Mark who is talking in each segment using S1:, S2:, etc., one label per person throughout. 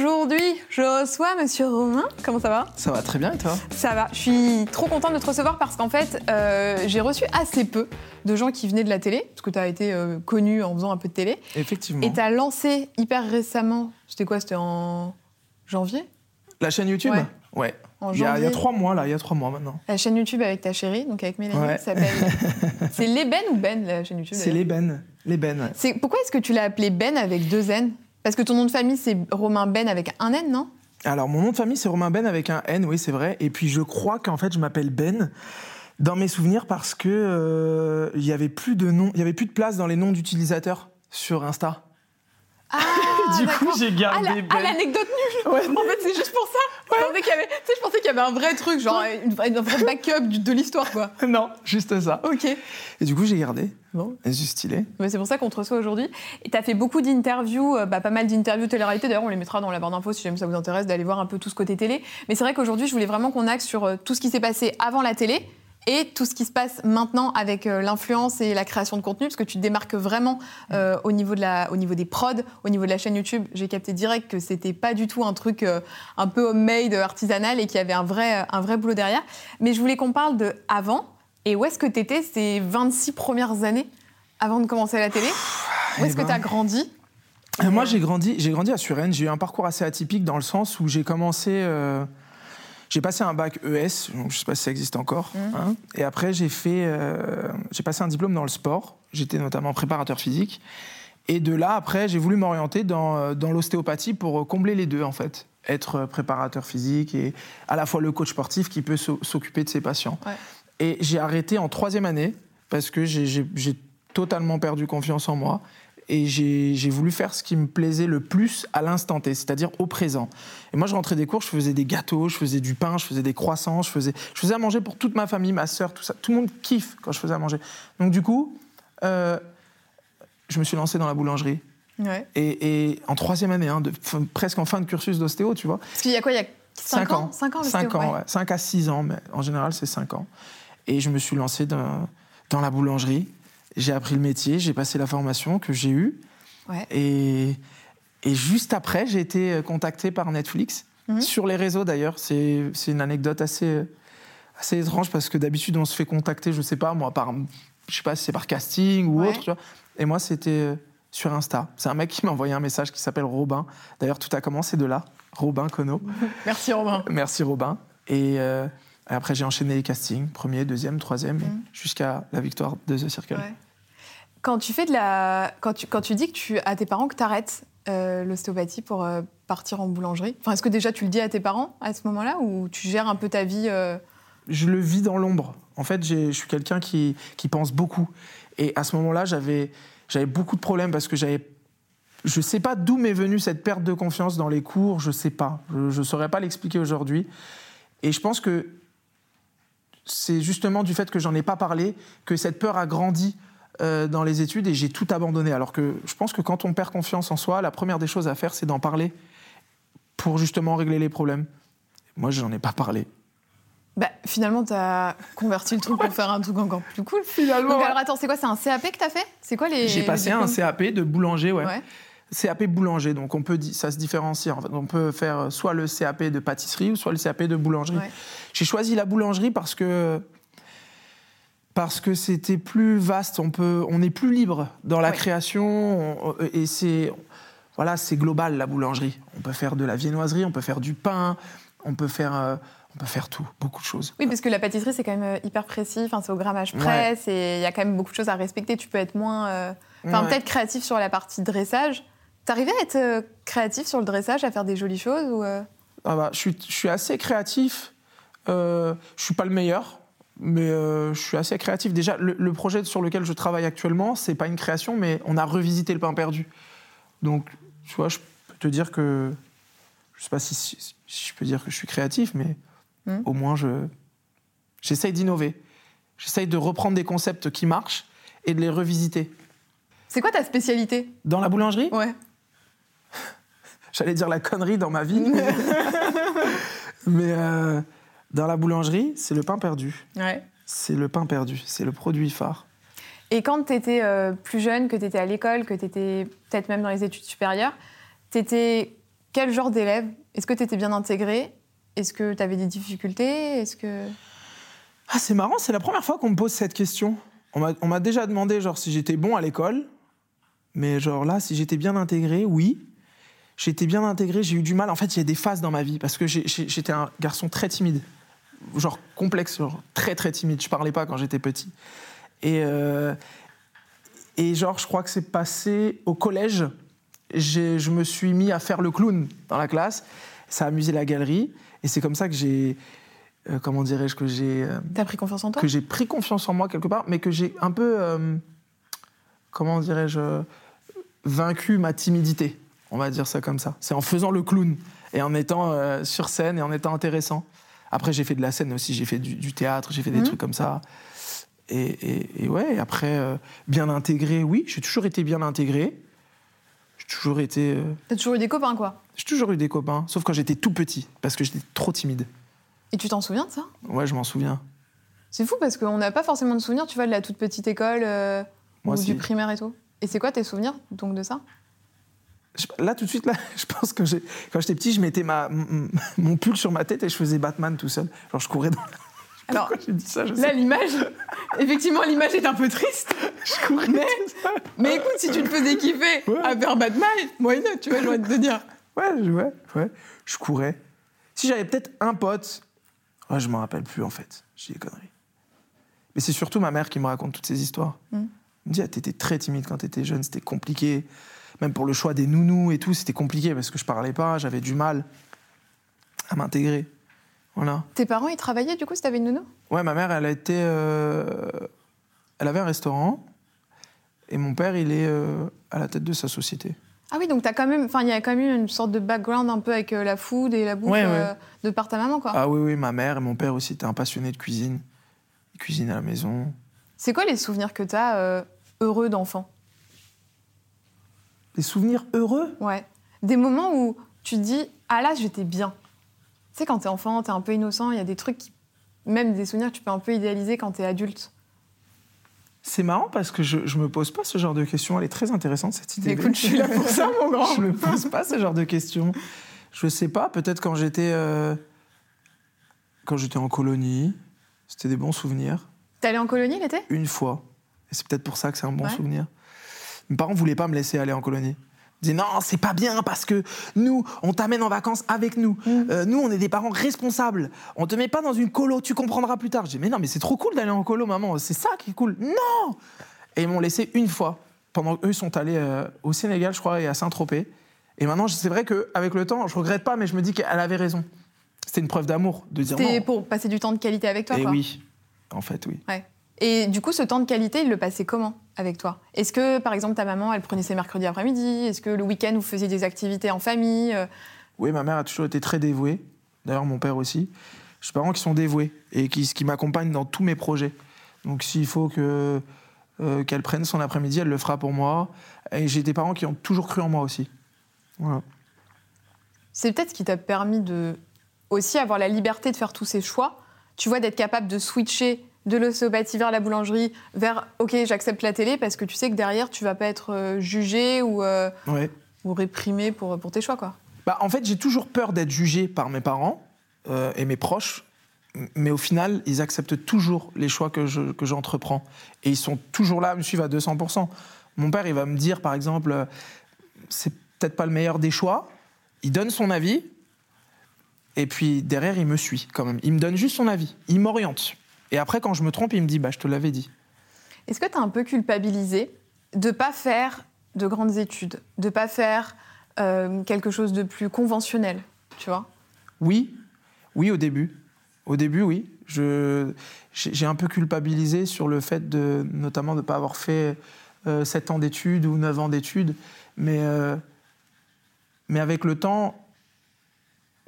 S1: je reçois Monsieur Romain. Comment ça va?
S2: Ça va très bien et toi?
S1: Ça va. Je suis trop contente de te recevoir parce qu'en fait, euh, j'ai reçu assez peu de gens qui venaient de la télé, parce que tu as été euh, connu en faisant un peu de télé.
S2: Effectivement.
S1: Et tu as lancé hyper récemment, c'était quoi? C'était en janvier?
S2: La chaîne YouTube?
S1: Ouais.
S2: Ouais.
S1: En
S2: Il y, a, il y a trois mois là, il y a trois mois maintenant.
S1: La chaîne YouTube avec ta chérie, donc avec Mélanie,
S2: Ouais.
S1: qui s'appelle. c'est l'Eben ou Ben, la chaîne YouTube
S2: C'est ouais.
S1: C'est Pourquoi est-ce que tu l'as appelé Ben avec deux N? Parce que ton nom de famille, c'est Romain Ben avec un N, non?
S2: Alors mon nom de famille c'est Romain Ben avec un N, oui c'est vrai. Et puis je crois qu'en fait je m'appelle Ben dans mes souvenirs parce que euh, il avait avait plus de place dans les noms d'utilisateurs sur Insta.
S1: Ah,
S2: du coup j'ai
S1: Ah,
S2: gardé
S1: la-
S2: Ben.
S1: ah, l'anecdote nulle
S2: Ouais.
S1: En fait, c'est juste pour ça je, pensais qu'il y avait, tu sais, je pensais qu'il y avait un vrai truc, genre une, un vrai backup de l'histoire, quoi.
S2: non, juste ça.
S1: Ok.
S2: Et du coup j'ai gardé.
S1: Bon.
S2: C'est stylé.
S1: Mais c'est pour ça qu'on te reçoit aujourd'hui. Et tu as fait beaucoup d'interviews, euh, bah, pas mal d'interviews télé-réalité. D'ailleurs, on les mettra dans la barre d'infos si jamais ça vous intéresse d'aller voir un peu tout ce côté télé. Mais c'est vrai qu'aujourd'hui, je voulais vraiment qu'on axe sur euh, tout ce qui s'est passé avant la télé et tout ce qui se passe maintenant avec euh, l'influence et la création de contenu, parce que tu te démarques vraiment euh, au, niveau de la, au niveau des prods, au niveau de la chaîne YouTube. J'ai capté direct que c'était pas du tout un truc euh, un peu homemade, artisanal, et qu'il y avait un vrai, un vrai boulot derrière. Mais je voulais qu'on parle de avant, et où est-ce que tu étais ces 26 premières années avant de commencer à la télé? Où est-ce
S2: eh
S1: que
S2: ben.
S1: tu as grandi
S2: Moi, j'ai grandi, j'ai grandi à Suresnes. J'ai eu un parcours assez atypique dans le sens où j'ai commencé. euh, j'ai passé un bac ES, je sais pas si ça existe encore. hein. et après, j'ai fait, euh, j'ai passé un diplôme dans le sport. J'étais notamment préparateur physique. Et de là, après, j'ai voulu m'orienter dans, euh, dans l'ostéopathie pour combler les deux, en fait. Être euh, préparateur physique et à la fois le coach sportif qui peut s'o- s'occuper de ses patients.
S1: Ouais.
S2: Et j'ai arrêté en troisième année parce que j'ai totalement perdu confiance en moi et j'ai voulu faire ce qui me plaisait le plus à l'instant T, c'est-à-dire au présent. Et moi, je rentrais des cours, je faisais des gâteaux, je faisais du pain, je faisais des croissants, je faisais, je faisais à manger pour toute ma famille, ma sœur, tout ça. Tout le monde kiffe quand je faisais à manger. Donc du coup, euh, je me suis lancé dans la boulangerie.
S1: Ouais.
S2: Et, et en troisième année, hein, de- fin- presque en fin de cursus d'ostéo, tu vois.
S1: Parce qu'il y a quoi Il y a 5 ans 5 ans, le
S2: 5
S1: stéo,
S2: ans,
S1: ouais.
S2: ouais. 5 à 6 ans, mais en général, c'est 5 ans. Et je me suis lancé dans, dans la boulangerie. J'ai appris le métier, j'ai passé la formation que j'ai eue.
S1: Ouais.
S2: Et, et juste après, j'ai été euh, contacté par Netflix,
S1: Mhm.
S2: sur les réseaux d'ailleurs. C'est une anecdote assez, assez étrange parce que d'habitude, on se fait contacter, je sais pas, moi, par, je sais pas si c'est par casting ou
S1: Ouais.
S2: autre. tu vois. Et moi, c'était euh, sur Insta. C'est un mec qui m'a envoyé un message qui s'appelle Robin. D'ailleurs, tout a commencé de là. Robin Cono.
S1: Merci Romain.
S2: Merci Robin. Et euh, après, j'ai enchaîné les castings, premier, deuxième, troisième, et
S1: Mhm.
S2: jusqu'à la victoire de The Circle.
S1: Ouais. Quand tu fais de la, quand tu, quand tu dis que tu à tes parents que tu arrêtes l'ostéopathie pour euh, partir en boulangerie, enfin est-ce que déjà tu le dis à tes parents à ce moment-là ou tu gères un peu ta vie euh,
S2: Je le vis dans l'ombre. En fait, je suis quelqu'un qui, qui pense beaucoup. Et à ce moment-là, j'avais j'avais beaucoup de problèmes parce que j'avais. Je sais pas d'où m'est venue cette perte de confiance dans les cours, je sais pas. Je ne saurais pas l'expliquer aujourd'hui. Et je pense que c'est justement du fait que j'en ai pas parlé que cette peur a grandi euh, dans les études et j'ai tout abandonné. Alors que je pense que quand on perd confiance en soi, la première des choses à faire, c'est d'en parler pour justement régler les problèmes. Moi, j'en ai pas parlé.
S1: Bah, finalement, tu as converti le truc pour faire un truc encore plus cool.
S2: Finalement,
S1: Donc, alors attends, c'est quoi C'est un CAP que tu as fait? C'est quoi les.
S2: J'ai passé
S1: les
S2: un CAP de boulanger, ouais.
S1: Ouais.
S2: CAP boulanger, donc on peut, ça se différencie. En fait. On peut faire soit le CAP de pâtisserie ou soit le CAP de boulangerie.
S1: Ouais.
S2: J'ai choisi la boulangerie parce que parce que c'était plus vaste. On peut, on est plus libre dans la
S1: Ouais.
S2: création on- et c'est voilà, c'est global la boulangerie. On peut faire de la viennoiserie, on peut faire du pain, on peut faire euh, on peut faire tout, beaucoup de choses.
S1: Oui, parce que la pâtisserie, c'est quand même euh, hyper précis. Enfin, c'est au grammage près. Il y a quand même beaucoup de choses à respecter. Tu peux être moins. euh, Enfin,
S2: Ouais.
S1: peut-être créatif sur la partie dressage. T'arrivais à être euh, créatif sur le dressage, à faire des jolies choses ou euh,
S2: Ah bah, je, suis, je suis assez créatif. Euh, je suis pas le meilleur, mais euh, je suis assez créatif. Déjà, le, le projet sur lequel je travaille actuellement, c'est pas une création, mais on a revisité le pain perdu. Donc, tu vois, je peux te dire que je sais pas si, si- si je peux dire que je suis créatif, mais
S1: Hmm.
S2: au moins je j'essaye d'innover. J'essaye de reprendre des concepts qui marchent et de les revisiter.
S1: C'est quoi ta spécialité?
S2: Dans la boulangerie,
S1: Ouais.
S2: J'allais dire la connerie dans ma vie, mais, mais, euh, dans la boulangerie, c'est le pain perdu.
S1: Ouais.
S2: C'est le pain perdu, c'est le produit phare.
S1: Et quand tu étais plus jeune, que tu étais à l'école, que tu étais peut-être même dans les études supérieures, tu étais quel genre d'élève? Est-ce que tu étais bien intégré? Est-ce que tu avais des difficultés? Est-ce que
S2: Ah, c'est marrant, c'est la première fois qu'on me pose cette question. On m'a- on m'a déjà demandé genre si j'étais bon à l'école, mais genre là, si j'étais bien intégré, oui. J'étais bien intégré, j'ai eu du mal. En fait, il y a des phases dans ma vie parce que j'ai- j'ai- j'étais un garçon très timide, genre complexe, genre très très timide. Je parlais pas quand j'étais petit. Et euh, et genre, je crois que c'est passé au collège. j'ai- Je me suis mis à faire le clown dans la classe. Ça a amusé la galerie et c'est comme ça que j'ai euh, comment dirais-je que j'ai euh,
S1: tu as pris confiance en toi?
S2: que j'ai pris confiance en moi quelque part, mais que j'ai un peu, comment dirais-je, vaincu ma timidité. On va dire ça comme ça. C'est en faisant le clown et en étant euh, sur scène et en étant intéressant. Après, j'ai fait de la scène aussi, j'ai fait du, du théâtre, j'ai fait des
S1: Mhm.
S2: trucs comme ça. Et, et- et ouais, après, euh, bien intégré, oui, j'ai toujours été bien intégré. J'ai toujours été. euh,
S1: T'as toujours eu des copains, quoi.
S2: j'ai toujours eu des copains, sauf quand j'étais tout petit, parce que j'étais trop timide.
S1: Et tu t'en souviens de ça?
S2: Ouais, je m'en souviens.
S1: C'est fou parce qu'on n'a pas forcément de souvenirs, tu vois, de la toute petite école
S2: Moi
S1: ou du primaire et tout. Et c'est quoi tes souvenirs donc de ça?
S2: Là, tout de suite, là, je pense que quand j'étais petit, je mettais ma, mon pull sur ma tête et je faisais Batman tout seul. Genre, je courais dans.
S1: Alors,
S2: Pourquoi j'ai dit ça je sais
S1: Là, l'image, effectivement, l'image est un peu triste.
S2: Je courais
S1: Mais- écoute, si tu te faisais kiffer
S2: Ouais.
S1: à faire Batman, why not, tu vois, de te dire.
S2: Ouais, je- ouais, ouais. Je courais. Si j'avais peut-être un pote. Ouais, je m'en rappelle plus, en fait. J'ai des conneries. Mais c'est surtout ma mère qui me raconte toutes ces histoires.
S1: Mm.
S2: Elle me dit, ah, t'étais très timide quand t'étais jeune, c'était compliqué. Même pour le choix des nounous et tout, c'était compliqué parce que je parlais pas, j'avais du mal à m'intégrer. Voilà.
S1: Tes parents, ils travaillaient du coup si t'avais une nounou?
S2: Ouais, ma mère, elle a été. euh, Elle avait un restaurant. Et mon père, il est euh, à la tête de sa société.
S1: Ah oui, donc t'as quand même, enfin, il y a quand même une sorte de background un peu avec euh, la food et la bouffe
S2: Ouais,
S1: euh, de par ta maman, quoi.
S2: Ah oui, oui, ma mère et mon père aussi étaient un passionné de cuisine. Ils cuisinent à la maison.
S1: C'est quoi les souvenirs que t'as euh, heureux d'enfant?
S2: Des souvenirs heureux
S1: Ouais. Des moments où tu te dis, ah là, j'étais bien. Tu sais, quand t'es enfant, t'es un peu innocent, il y a des trucs, qui- même des souvenirs que tu peux un peu idéaliser quand t'es adulte.
S2: C'est marrant parce que je, je me pose pas ce genre de questions. Elle est très intéressante cette idée.
S1: Écoute, je suis là pour ça, mon grand.
S2: je me pose pas ce genre de questions. Je sais pas, peut-être quand j'étais euh, quand j'étais en colonie, c'était des bons souvenirs.
S1: T'es allé en colonie l'été?
S2: Une fois. Et c'est peut-être pour ça que c'est un bon
S1: Ouais.
S2: souvenir. Mes parents voulaient pas me laisser aller en colonie. Ils disaient non, c'est pas bien parce que nous, on t'amène en vacances avec nous.
S1: Mm.
S2: Euh, nous, on est des parents responsables. On te met pas dans une colo, tu comprendras plus tard. Je dis mais non, mais c'est trop cool d'aller en colo, maman. C'est ça qui est cool. Non Et ils m'ont laissé une fois. Pendant qu'eux sont allés euh, au Sénégal, je crois, et à Saint-Tropez. Et maintenant, c'est vrai qu'avec le temps, je regrette pas, mais je me dis qu'elle avait raison. C'était une preuve d'amour de dire
S1: C'était pour passer du temps de qualité avec toi,
S2: Et
S1: quoi.
S2: oui, en fait, oui.
S1: Ouais. Et du coup, ce temps de qualité, il le passait comment? Avec toi Est-ce que, par exemple, ta maman, elle prenait ses mercredis après-midi? Est-ce que le week-end, vous faisiez des activités en famille Euh,
S2: Oui, ma mère a toujours été très dévouée. D'ailleurs, mon père aussi. J'ai des parents qui sont dévoués et qui, qui m'accompagnent dans tous mes projets. Donc, s'il faut que, euh, qu'elle prenne son après-midi, elle le fera pour moi. Et j'ai des parents qui ont toujours cru en moi aussi. Voilà.
S1: C'est peut-être ce qui t'a permis de aussi avoir la liberté de faire tous ces choix. Tu vois, d'être capable de switcher de l'ostéopathie vers la boulangerie, vers OK, j'accepte la télé parce que tu sais que derrière, tu vas pas être euh, jugé ou, euh,
S2: Ouais.
S1: ou réprimé pour, pour tes choix, quoi.
S2: Bah, en fait, j'ai toujours peur d'être jugé par mes parents euh, et mes proches. Mais au final, ils acceptent toujours les choix que, je, que j'entreprends. Et ils sont toujours là à me suivre à 200%. Mon père, il va me dire, par exemple, euh, c'est peut-être pas le meilleur des choix. Il donne son avis. Et puis derrière, il me suit quand même. Il me donne juste son avis. Il m'oriente. Et après, quand je me trompe, il me dit, bah, je te l'avais dit.
S1: Est-ce que tu as un peu culpabilisé de pas faire de grandes études, de pas faire euh, quelque chose de plus conventionnel, tu vois?
S2: Oui, oui, au début. Au début, oui. Je, j'ai un peu culpabilisé sur le fait de, notamment, de ne pas avoir fait euh, 7 ans d'études ou 9 ans d'études. Mais, euh, mais avec le temps,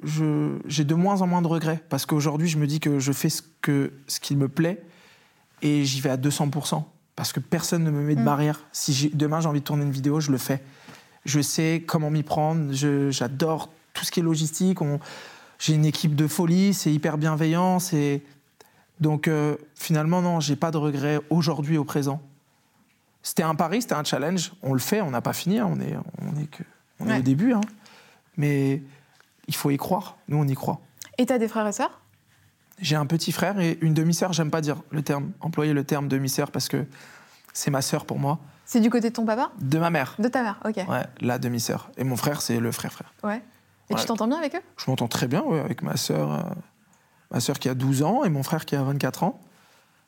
S2: j'ai de moins en moins de regrets parce qu'aujourd'hui, je me dis que je fais ce, que, ce qui me plaît et j'y vais à 200%. Parce que personne ne me met de mm. barrière. Si demain j'ai envie de tourner une vidéo, je le fais. Je sais comment m'y prendre. J'adore tout ce qui est logistique. J'ai une équipe de folie, c'est hyper bienveillant. Donc euh, finalement, non, j'ai pas de regrets aujourd'hui au présent. C'était un pari, c'était un challenge. On le fait, on n'a pas fini, hein. on est, on est, que, on est au début. Hein. Mais il faut y croire. Nous, on y croit.
S1: Et tu as des frères et sœurs?
S2: J'ai un petit frère et une demi-sœur. J'aime pas dire le terme, employer le terme demi-sœur parce que c'est ma sœur pour moi.
S1: C'est du côté de ton papa?
S2: De ma mère.
S1: De ta mère, ok.
S2: Ouais, la demi-sœur. Et mon frère, c'est le frère-frère.
S1: Ouais. Et tu t'entends bien avec eux?
S2: Je m'entends très bien, ouais, avec ma sœur. Euh, ma sœur qui a 12 ans et mon frère qui a 24 ans.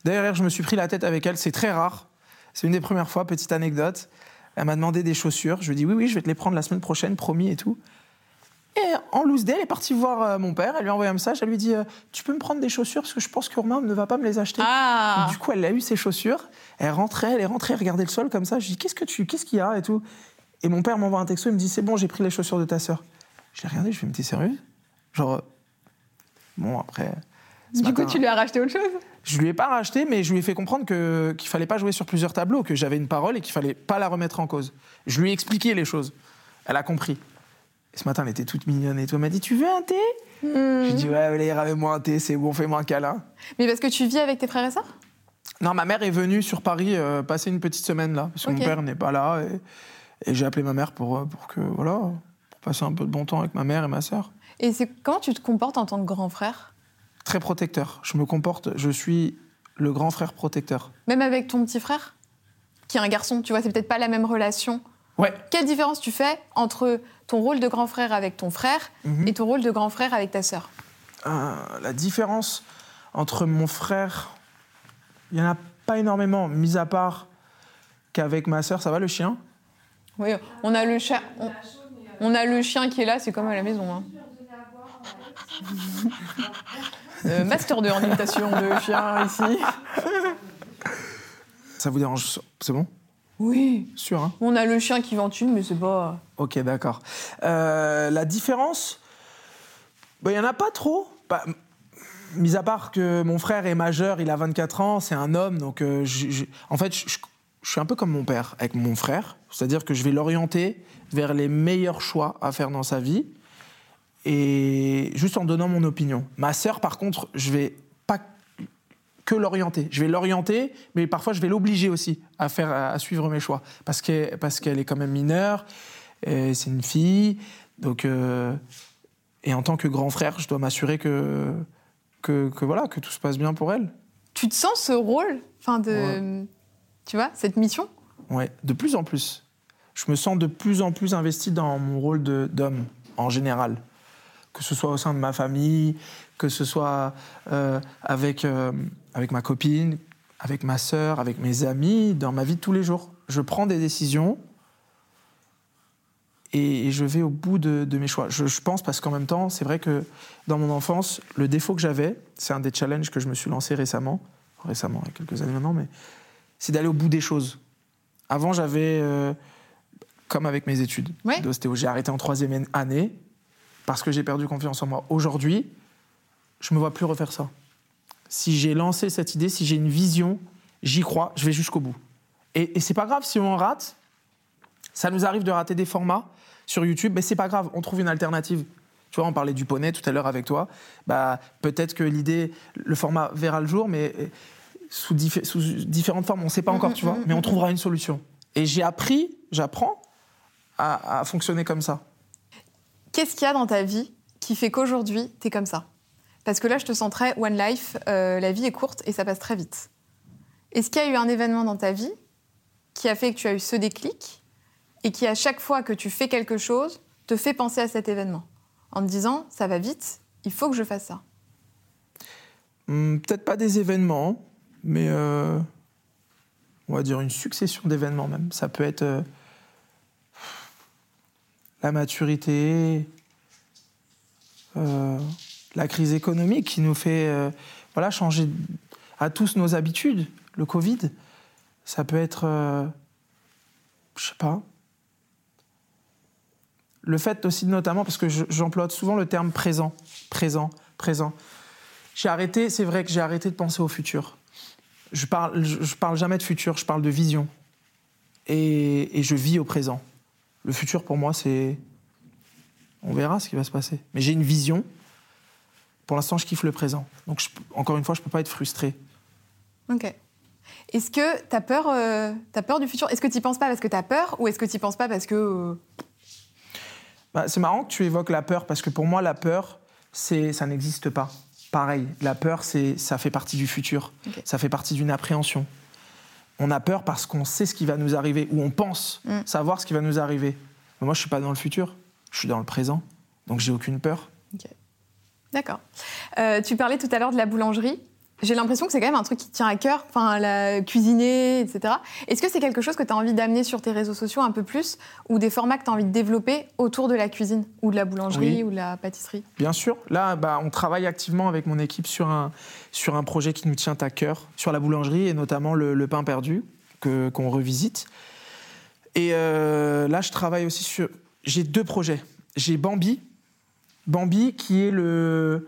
S2: D'ailleurs, je me suis pris la tête avec elle. C'est très rare. C'est une des premières fois, petite anecdote. Elle m'a demandé des chaussures. Je lui ai dit oui, oui, je vais te les prendre la semaine prochaine, promis et tout. Et en loose day, elle est partie voir euh, mon père, elle lui a envoyé un message, elle lui dit euh, Tu peux me prendre des chaussures parce que je pense que Romain ne va pas me les acheter.
S1: Ah.
S2: Du coup, elle a eu ses chaussures, elle rentrait, elle est rentrée, elle regardait le sol comme ça. Je dis Qu'est-ce que tu, qu'est-ce qu'il y a et tout. Et mon père m'envoie un texto, il me dit C'est bon, j'ai pris les chaussures de ta sœur. Je l'ai regardé, je lui ai dit T'es sérieuse? Genre, bon, après.
S1: Du coup, tu lui as racheté autre chose?
S2: Je lui ai pas racheté, mais je lui ai fait comprendre que, qu'il fallait pas jouer sur plusieurs tableaux, que j'avais une parole et qu'il fallait pas la remettre en cause. Je lui ai expliqué les choses. Elle a compris ce matin, elle était toute mignonne et tout. Elle m'a dit Tu veux un thé hmm. J'ai dit Ouais, allez, ramène-moi un thé, c'est bon, fais-moi un câlin.
S1: Mais parce que tu vis avec tes frères et sœurs?
S2: Non, ma mère est venue sur Paris euh, passer une petite semaine là, parce que mon père n'est pas là. Et, j'ai appelé ma mère pour, euh, pour que, voilà, pour passer un peu de bon temps avec ma mère et ma sœur.
S1: Et c'est comment tu te comportes en tant que grand frère?
S2: Très protecteur. Je me comporte, je suis le grand frère protecteur.
S1: Même avec ton petit frère Qui est un garçon, tu vois, c'est peut-être pas la même relation.
S2: Ouais.
S1: Quelle différence tu fais entre ton rôle de grand frère avec ton frère mhm. et ton rôle de grand frère avec ta sœur
S2: euh, La différence entre mon frère, il n'y en a pas énormément, mis à part qu'avec ma sœur, ça va le chien?
S1: Oui, on a le chien. On, a le chien qui est là, c'est comme à la maison. Hein. Euh, master de imitation de chien ici.
S2: Ça vous dérange? C'est bon?
S1: Oui.
S2: Sûr, hein
S1: On a le chien qui ventule, mais c'est pas.
S2: Ok, d'accord. Euh, la différence, il n'y en a pas trop. Bah, mis à part que mon frère est majeur, il a 24 ans, c'est un homme, donc euh, en fait, je, suis un peu comme mon père avec mon frère, c'est-à-dire que je vais l'orienter vers les meilleurs choix à faire dans sa vie, et juste en donnant mon opinion. Ma sœur, par contre, je vais que l'orienter. Je vais l'orienter, mais parfois je vais l'obliger aussi à faire, à suivre mes choix, parce qu'elle, parce qu'elle est quand même mineure, c'est une fille, donc euh, et en tant que grand frère, je dois m'assurer que, que, voilà que tout se passe bien pour elle.
S1: Tu te sens ce rôle, enfin de, tu vois, cette mission?
S2: Ouais, de plus en plus. Je me sens de plus en plus investi dans mon rôle d'homme en général, que ce soit au sein de ma famille, que ce soit euh, avec, euh, avec ma copine, avec ma sœur, avec mes amis, dans ma vie de tous les jours. Je prends des décisions et, je vais au bout de, mes choix. Je, pense parce qu'en même temps, c'est vrai que dans mon enfance, le défaut que j'avais, c'est un des challenges que je me suis lancé récemment, récemment, il y a quelques années maintenant, mais c'est d'aller au bout des choses. Avant, j'avais, euh, comme avec mes études d'ostéo, j'ai arrêté en troisième année parce que j'ai perdu confiance en moi. Aujourd'hui, je me vois plus refaire ça. Si j'ai lancé cette idée, si j'ai une vision, j'y crois, je vais jusqu'au bout. Et, et c'est pas grave si on rate. Ça nous arrive de rater des formats sur YouTube, mais c'est pas grave, on trouve une alternative. Tu vois, on parlait du poney tout à l'heure avec toi. Bah, peut-être que l'idée, le format verra le jour, mais sous, sous différentes formes, on ne sait pas encore, tu vois. Mais on trouvera une solution. Et j'ai appris, j'apprends à, à fonctionner comme ça.
S1: Qu'est-ce qu'il y a dans ta vie qui fait qu'aujourd'hui, tu es comme ça? Parce que là, je te sens très One Life, euh, la vie est courte et ça passe très vite. Est-ce qu'il y a eu un événement dans ta vie qui a fait que tu as eu ce déclic et qui, à chaque fois que tu fais quelque chose, te fait penser à cet événement En te disant, ça va vite, il faut que je fasse ça
S2: hmm, Peut-être pas des événements, mais euh, on va dire une succession d'événements même. Ça peut être euh, la maturité, la crise économique qui nous fait euh, voilà, changer à tous nos habitudes. Le Covid, ça peut être, euh, je sais pas, Le fait aussi notamment, parce que je- j'emploie souvent le terme présent, présent, présent. J'ai arrêté, c'est vrai que j'ai arrêté de penser au futur. Je parle, je parle jamais de futur, je parle de vision. Et, et je vis au présent. Le futur pour moi, c'est. On verra ce qui va se passer. Mais j'ai une vision. Pour l'instant, je kiffe le présent. Donc, je- encore une fois, je peux pas être frustré.
S1: Ok. Est-ce que tu as peur, euh, peur du futur? Est-ce que tu penses pas parce que tu as peur ou est-ce que tu penses pas parce que. euh,
S2: Bah, c'est marrant que tu évoques la peur parce que pour moi, la peur, c'est, ça n'existe pas. Pareil, la peur, c'est, ça fait partie du futur. Ça fait partie d'une appréhension. On a peur parce qu'on sait ce qui va nous arriver ou on pense
S1: Mm.
S2: savoir ce qui va nous arriver. Mais moi, je suis pas dans le futur. Je suis dans le présent. Donc, j'ai aucune peur.
S1: D'accord. Euh, tu parlais tout à l'heure de la boulangerie. J'ai l'impression que c'est quand même un truc qui tient à cœur, enfin, la cuisiner, etc. Est-ce que c'est quelque chose que tu as envie d'amener sur tes réseaux sociaux un peu plus ou des formats que tu as envie de développer autour de la cuisine ou de la boulangerie
S2: Oui.
S1: ou de la pâtisserie?
S2: Bien sûr. Là, bah, on travaille activement avec mon équipe sur un, sur un projet qui nous tient à cœur, sur la boulangerie et notamment le, le pain perdu qu'on revisite. Et euh, là, je travaille aussi sur. J'ai deux projets. J'ai Bambi. Bambi, qui est le,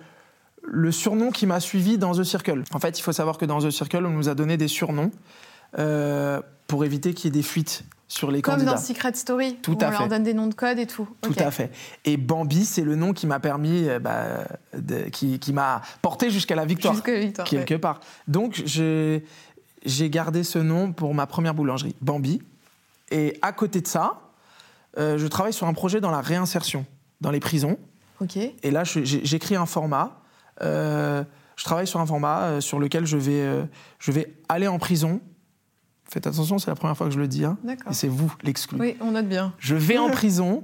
S2: le surnom qui m'a suivi dans The Circle. En fait, il faut savoir que dans The Circle, on nous a donné des surnoms euh, pour éviter qu'il y ait des fuites sur les
S1: Comme
S2: candidats.
S1: dans Secret Story,
S2: Tout
S1: où
S2: à
S1: on leur donne des noms de code et tout.
S2: Tout à fait. Et Bambi, c'est le nom qui m'a permis, euh, bah, de- qui, qui m'a porté jusqu'à la victoire,
S1: Jusque victoire.
S2: quelque
S1: ouais.
S2: part. Donc, j'ai j'ai gardé ce nom pour ma première boulangerie, Bambi. Et à côté de ça, euh, je travaille sur un projet dans la réinsertion, dans les prisons. Et là, j'ai- j'écris un format. euh, je travaille sur un format euh, sur lequel je vais, euh, je vais aller en prison. Faites attention, c'est la première fois que je le dis. hein.
S1: D'accord.
S2: Et c'est vous l'exclu.
S1: Oui, on note bien.
S2: Je vais en prison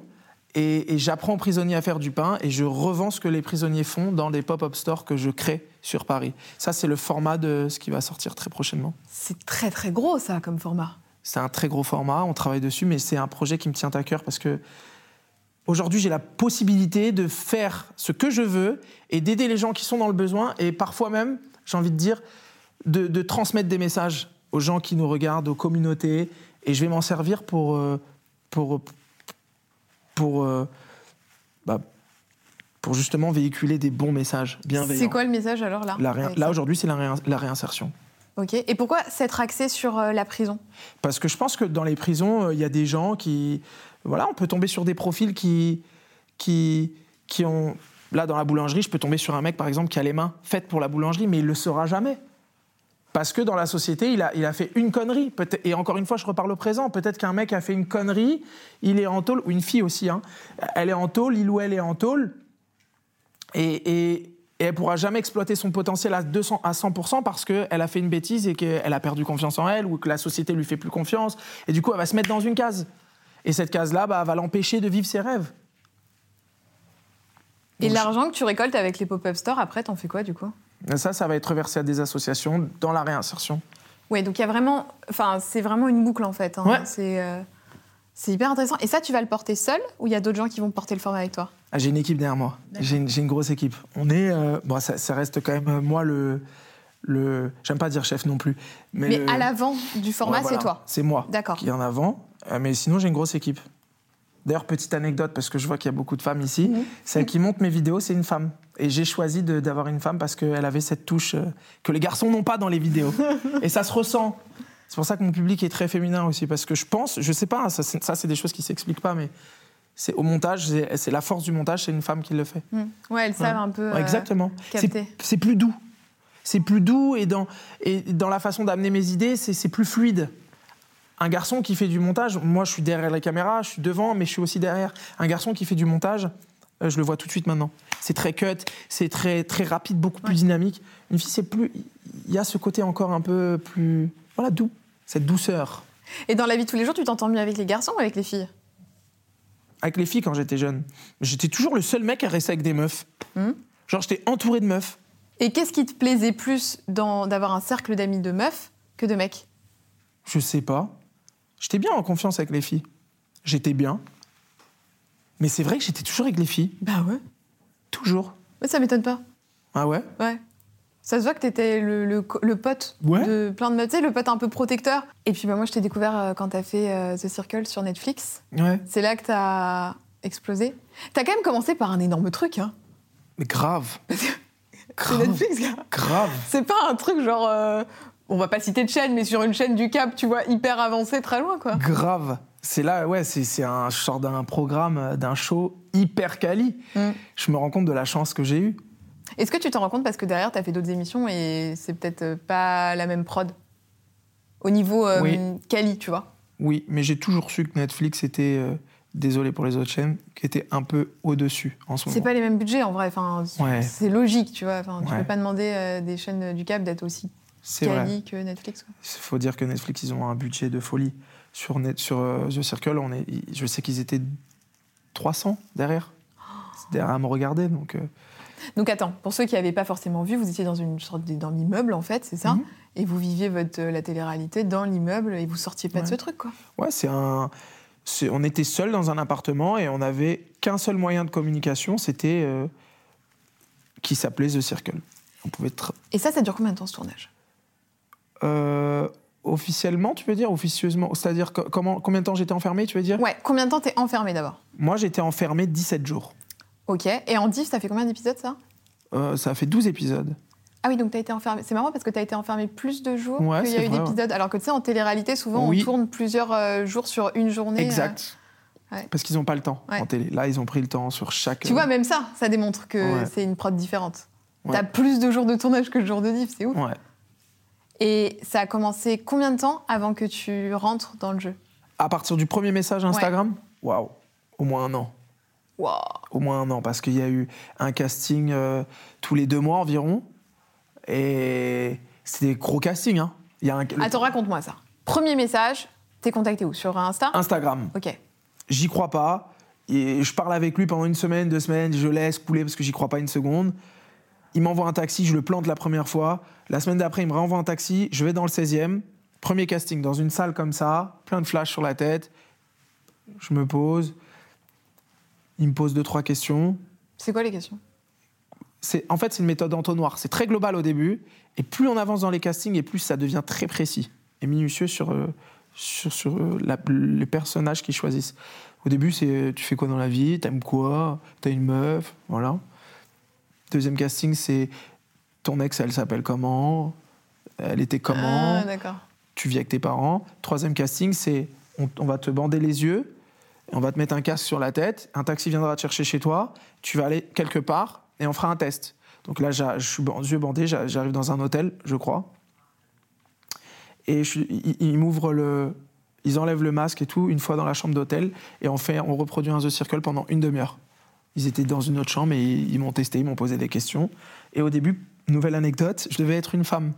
S2: et, et j'apprends aux prisonniers à faire du pain et je revends ce que les prisonniers font dans des pop-up stores que je crée sur Paris. Ça, c'est le format de ce qui va sortir très prochainement.
S1: C'est très très gros ça comme format.
S2: C'est un très gros format, on travaille dessus, mais c'est un projet qui me tient à cœur parce que aujourd'hui, j'ai la possibilité de faire ce que je veux et d'aider les gens qui sont dans le besoin et parfois même, j'ai envie de dire, de, de transmettre des messages aux gens qui nous regardent, aux communautés. Et je vais m'en servir pour, euh, pour, pour, euh, bah, pour justement véhiculer des bons messages bienveillants.
S1: C'est quoi le message alors là
S2: La Là, aujourd'hui, c'est la, réin- la réinsertion.
S1: Ok. Et pourquoi s'être axé sur euh, la prison?
S2: Parce que je pense que dans les prisons, euh, il y a des gens qui. Voilà, on peut tomber sur des profils qui, qui, qui ont. Là, dans la boulangerie, je peux tomber sur un mec, par exemple, qui a les mains faites pour la boulangerie, mais il le saura jamais. Parce que dans la société, il a, il a fait une connerie. Et encore une fois, je reparle au présent. Peut-être qu'un mec a fait une connerie, il est en tôle, ou une fille aussi, hein. elle est en tôle, il ou elle est en tôle, et, et, et elle pourra jamais exploiter son potentiel à, 200, à 100% parce qu'elle a fait une bêtise et qu'elle a perdu confiance en elle ou que la société lui fait plus confiance. Et du coup, elle va se mettre dans une case. Et cette case-là bah, va l'empêcher de vivre ses rêves.
S1: Et
S2: Donc,
S1: l'argent que tu récoltes avec les pop-up stores, après, t'en fais quoi du coup?
S2: Ça, ça va être reversé à des associations dans la réinsertion.
S1: Ouais, donc il y a vraiment, enfin, c'est vraiment une boucle en fait. hein.
S2: Ouais.
S1: C'est, euh, c'est hyper intéressant. Et ça, tu vas le porter seul ou il y a d'autres gens qui vont porter le format avec toi?
S2: Ah, j'ai une équipe derrière moi. J'ai une, j'ai une grosse équipe. On est. euh, bon, ça, ça reste quand même euh, moi le. le J'aime pas dire chef non plus. Mais,
S1: Mais
S2: le-
S1: à l'avant du format,
S2: Ouais, voilà.
S1: c'est toi.
S2: C'est moi.
S1: D'accord.
S2: Qui est en avant. Euh, mais sinon, j'ai une grosse équipe. D'ailleurs, petite anecdote, parce que je vois qu'il y a beaucoup de femmes ici. Celle qui monte mes vidéos, c'est une femme. Et j'ai choisi d'avoir une femme parce qu'elle avait cette touche euh, que les garçons n'ont pas dans les vidéos. Et ça se ressent. C'est pour ça que mon public est très féminin aussi. Parce que je pense, je sais pas, ça, c'est- ça, c'est des choses qui s'expliquent pas, mais c'est au montage, c'est la force du montage, c'est une femme qui le fait.
S1: Mm. Ouais, elles savent un peu. Euh,
S2: Exactement. C'est- plus doux. C'est plus doux et dans, et dans la façon d'amener mes idées, c'est c'est plus fluide. Un garçon qui fait du montage, moi je suis derrière la caméra, je suis devant, mais je suis aussi derrière. Un garçon qui fait du montage, euh, je le vois tout de suite maintenant. C'est très cut, c'est très, très rapide, beaucoup plus dynamique. Une fille, c'est plus. Il y a ce côté encore un peu plus. Voilà, doux. Cette douceur.
S1: Et dans la vie de tous les jours, tu t'entends mieux avec les garçons ou avec les filles?
S2: Avec les filles quand j'étais jeune, j'étais toujours le seul mec à rester avec des meufs.
S1: Mhm.
S2: Genre, j'étais entouré de meufs.
S1: Et qu'est-ce qui te plaisait plus dans- d'avoir un cercle d'amis de meufs que de mecs?
S2: Je sais pas. J'étais bien en confiance avec les filles. J'étais bien. Mais c'est vrai que j'étais toujours avec les filles.
S1: Bah ouais.
S2: Toujours.
S1: Ouais, ça m'étonne pas.
S2: Ah ouais?
S1: Ouais. Ça se voit que t'étais le, le, pote
S2: Ouais.
S1: de plein de meufs, tu sais, le pote un peu protecteur. Et puis bah, moi, je t'ai découvert euh, quand t'as fait euh, The Circle sur Netflix.
S2: Ouais.
S1: C'est là que t'as explosé. T'as quand même commencé par un énorme truc, hein.
S2: Mais grave.
S1: C'est
S2: grave.
S1: Netflix, gars.
S2: Grave.
S1: C'est pas un truc genre. euh, on va pas citer de chaîne, mais sur une chaîne du Cap, tu vois, hyper avancée, très loin, quoi.
S2: Grave. C'est là, ouais, c'est c'est un sort d'un programme, d'un show hyper quali.
S1: Mm.
S2: Je me rends compte de la chance que j'ai eue.
S1: Est-ce que tu t'en rends compte parce que derrière, t'as fait d'autres émissions et c'est peut-être euh, pas la même prod? Au niveau euh,
S2: Oui.
S1: quali, tu vois
S2: Oui, mais j'ai toujours su que Netflix était, euh, désolé pour les autres chaînes, qui était un peu au-dessus en ce
S1: C'est
S2: moment.
S1: pas les mêmes budgets en vrai. Enfin,
S2: Ouais.
S1: c'est logique, tu vois. Enfin, tu
S2: Ouais.
S1: peux pas demander euh, des chaînes du Cap d'être aussi
S2: C'est vrai.
S1: quali que Netflix.
S2: Il faut dire que Netflix, ils ont un budget de folie. Sur, Net, sur euh, The Circle, on est, je sais qu'ils étaient 300 derrière. Derrière à me regarder, donc... euh,
S1: Donc attends, pour ceux qui n'avaient pas forcément vu, vous étiez dans une sorte de- dans l'immeuble en fait, c'est ça?
S2: Mhm.
S1: Et vous viviez votre euh, la télé-réalité dans l'immeuble et vous sortiez pas de ce truc quoi?
S2: Ouais, c'est un. On était seuls dans un appartement et on n'avait qu'un seul moyen de communication, c'était euh, qui s'appelait The Circle. On pouvait
S1: Et ça, ça dure combien de temps ce tournage?
S2: Euh, officiellement, tu veux dire officieusement, c'est-à-dire comment combien de temps j'étais enfermé, tu veux dire?
S1: Ouais, combien de temps t'es enfermé d'abord?
S2: Moi, j'étais enfermé 17 jours.
S1: Ok. Et en diff, ça fait combien d'épisodes ça?
S2: Euh, ça fait 12 épisodes.
S1: Ah oui, donc t'as été enfermé. C'est marrant parce que t'as été enfermé plus de jours
S2: Ouais,
S1: qu'il y a eu d'épisodes. Alors que tu sais, en télé-réalité, souvent
S2: Oui.
S1: on tourne plusieurs euh, jours sur une journée. euh.
S2: Exact.
S1: ouais.
S2: Parce qu'ils n'ont pas le temps en télé. Là, ils ont pris le temps sur chaque.
S1: Tu vois, même ça, ça démontre que c'est une prod différente. T'as plus de jours de tournage que de jours de diff, c'est ouf.
S2: Ouais.
S1: Et ça a commencé combien de temps avant que tu rentres dans le jeu
S2: À partir du premier message Instagram, waouh, au moins un an.
S1: Waouh
S2: Au moins un an, parce qu'il y a eu un casting euh, tous les deux mois environ. Et c'était des gros castings. Hein. Il y a un,
S1: Attends, raconte-moi ça. Premier message, t'es contacté où? Sur Insta?
S2: Instagram.
S1: Ok.
S2: J'y crois pas. Et je parle avec lui pendant une semaine, deux semaines, je laisse couler parce que j'y crois pas une seconde. Il m'envoie un taxi, je le plante la première fois. La semaine d'après, il me renvoie un taxi, je vais dans le 16e. Premier casting, dans une salle comme ça, plein de flashs sur la tête. Je me pose. Il me pose deux, trois questions.
S1: C'est quoi les questions?
S2: C'est en fait c'est une méthode entonnoir. C'est très global au début, et plus on avance dans les castings, et plus ça devient très précis et minutieux sur euh, sur, sur euh, la- les personnages qu'ils choisissent. Au début, c'est tu fais quoi dans la vie, t'aimes quoi, t'as une meuf, voilà. Deuxième casting, c'est ton ex, elle s'appelle comment, elle était comment,
S1: Ah, d'accord.
S2: tu vis avec tes parents. Troisième casting, c'est on, on va te bander les yeux, on va te mettre un casque sur la tête, un taxi viendra te chercher chez toi, tu vas aller quelque part et on fera un test. Donc là, je suis yeux bandés, j'a- j'arrive dans un hôtel, je crois. Et je suis- ils, ils m'ouvrent le. Ils enlèvent le masque et tout, une fois dans la chambre d'hôtel, et on, fait, on reproduit un The Circle pendant une demi-heure. Ils étaient dans une autre chambre et ils m'ont testé, ils m'ont posé des questions. Et au début, nouvelle anecdote, je devais être une femme.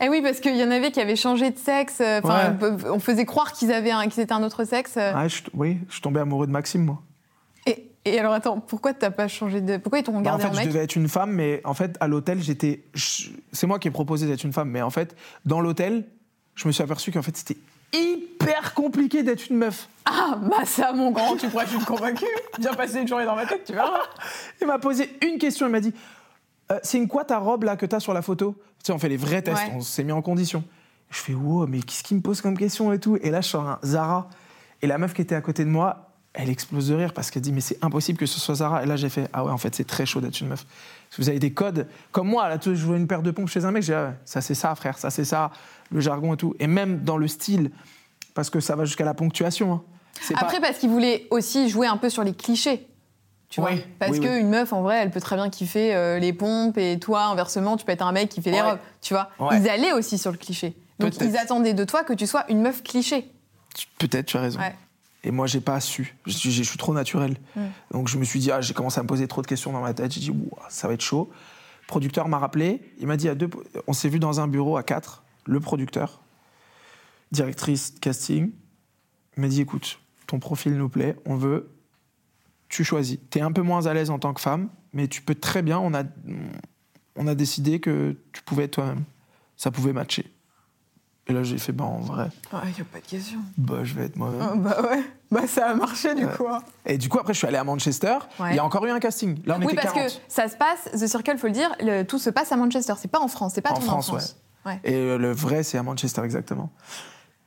S1: Eh oui, parce qu'il y en avait qui avaient changé de sexe. euh, Enfin, on faisait croire qu'ils avaient qu'ils étaient un autre sexe. euh.
S2: Ah, je- oui, je tombé amoureux de Maxime, moi.
S1: Et, et alors, attends, pourquoi t'as pas changé de. Pourquoi ils t'ont
S2: Bah, en
S1: regardé
S2: fait,
S1: en
S2: je
S1: mec
S2: devais être une femme, mais en fait, à l'hôtel, j'étais. C'est moi qui ai proposé d'être une femme, mais en fait, dans l'hôtel, je me suis aperçu qu'en fait, c'était hyper compliqué d'être une meuf.
S1: Ah, bah ça, mon grand, tu pourrais être convaincu. Viens passer une journée dans ma tête, tu verras.
S2: Il m'a posé une question, il m'a dit Euh, C'est une quoi ta robe là que t'as sur la photo? Tu sais, on fait les vrais tests,
S1: Ouais.
S2: on s'est mis en condition. Je fais wow, mais qu'est-ce qu'il me pose comme question et tout? Et là, je sors un Zara. Et la meuf qui était à côté de moi, elle explose de rire parce qu'elle dit Mais c'est impossible que ce soit Zara. Et là, j'ai fait Ah ouais, en fait, c'est très chaud d'être une meuf. Parce que vous avez des codes. Comme moi, là, tu je vois une paire de pompes chez un mec, j'ai ah ouais, ça c'est ça, frère, ça c'est ça, le jargon et tout. Et même dans le style, parce que ça va jusqu'à la ponctuation. hein. Pas-
S1: Après, parce qu'ils voulaient aussi jouer un peu sur les clichés. Tu vois
S2: Oui,
S1: Parce
S2: oui,
S1: qu'une meuf, en vrai, elle peut très bien kiffer euh, les pompes et toi, inversement, tu peux être un mec qui fait les
S2: Ouais.
S1: robes. Tu vois
S2: Ouais.
S1: Ils allaient aussi sur le cliché. Donc, ils attendaient de toi que tu sois une meuf cliché.
S2: Peut-être, tu as raison.
S1: Ouais.
S2: Et moi, j'ai pas su. Je, suis- je suis trop naturel.
S1: Mm.
S2: Donc, je me suis dit, ah, j'ai commencé à me poser trop de questions dans ma tête. J'ai dit, Ouah, ça va être chaud. Le producteur m'a rappelé. Il m'a dit, à deux, on s'est vu dans un bureau à quatre. Le producteur, directrice casting, il m'a dit, écoute, ton profil nous plaît, on veut, tu choisis. Tu es un peu moins à l'aise en tant que femme, mais tu peux très bien. On a, on a décidé que tu pouvais être toi-même. Ça pouvait matcher. Et là, j'ai fait, bah, en vrai,
S1: Ouais, y a pas de question.
S2: bah, je vais être moi-même.
S1: Ah, bah ouais. Bah ça a marché du
S2: Ouais.
S1: coup. hein.
S2: Et du coup, après, je suis allé à Manchester.
S1: Ouais.
S2: Il y a encore eu un casting. Là, on
S1: Oui,
S2: était
S1: parce
S2: 40.
S1: que ça se passe, The Circle, faut le dire, le- tout se passe à Manchester. C'est pas en France, c'est pas
S2: En France,
S1: en France. Ouais.
S2: Et euh, le vrai, c'est à Manchester, exactement.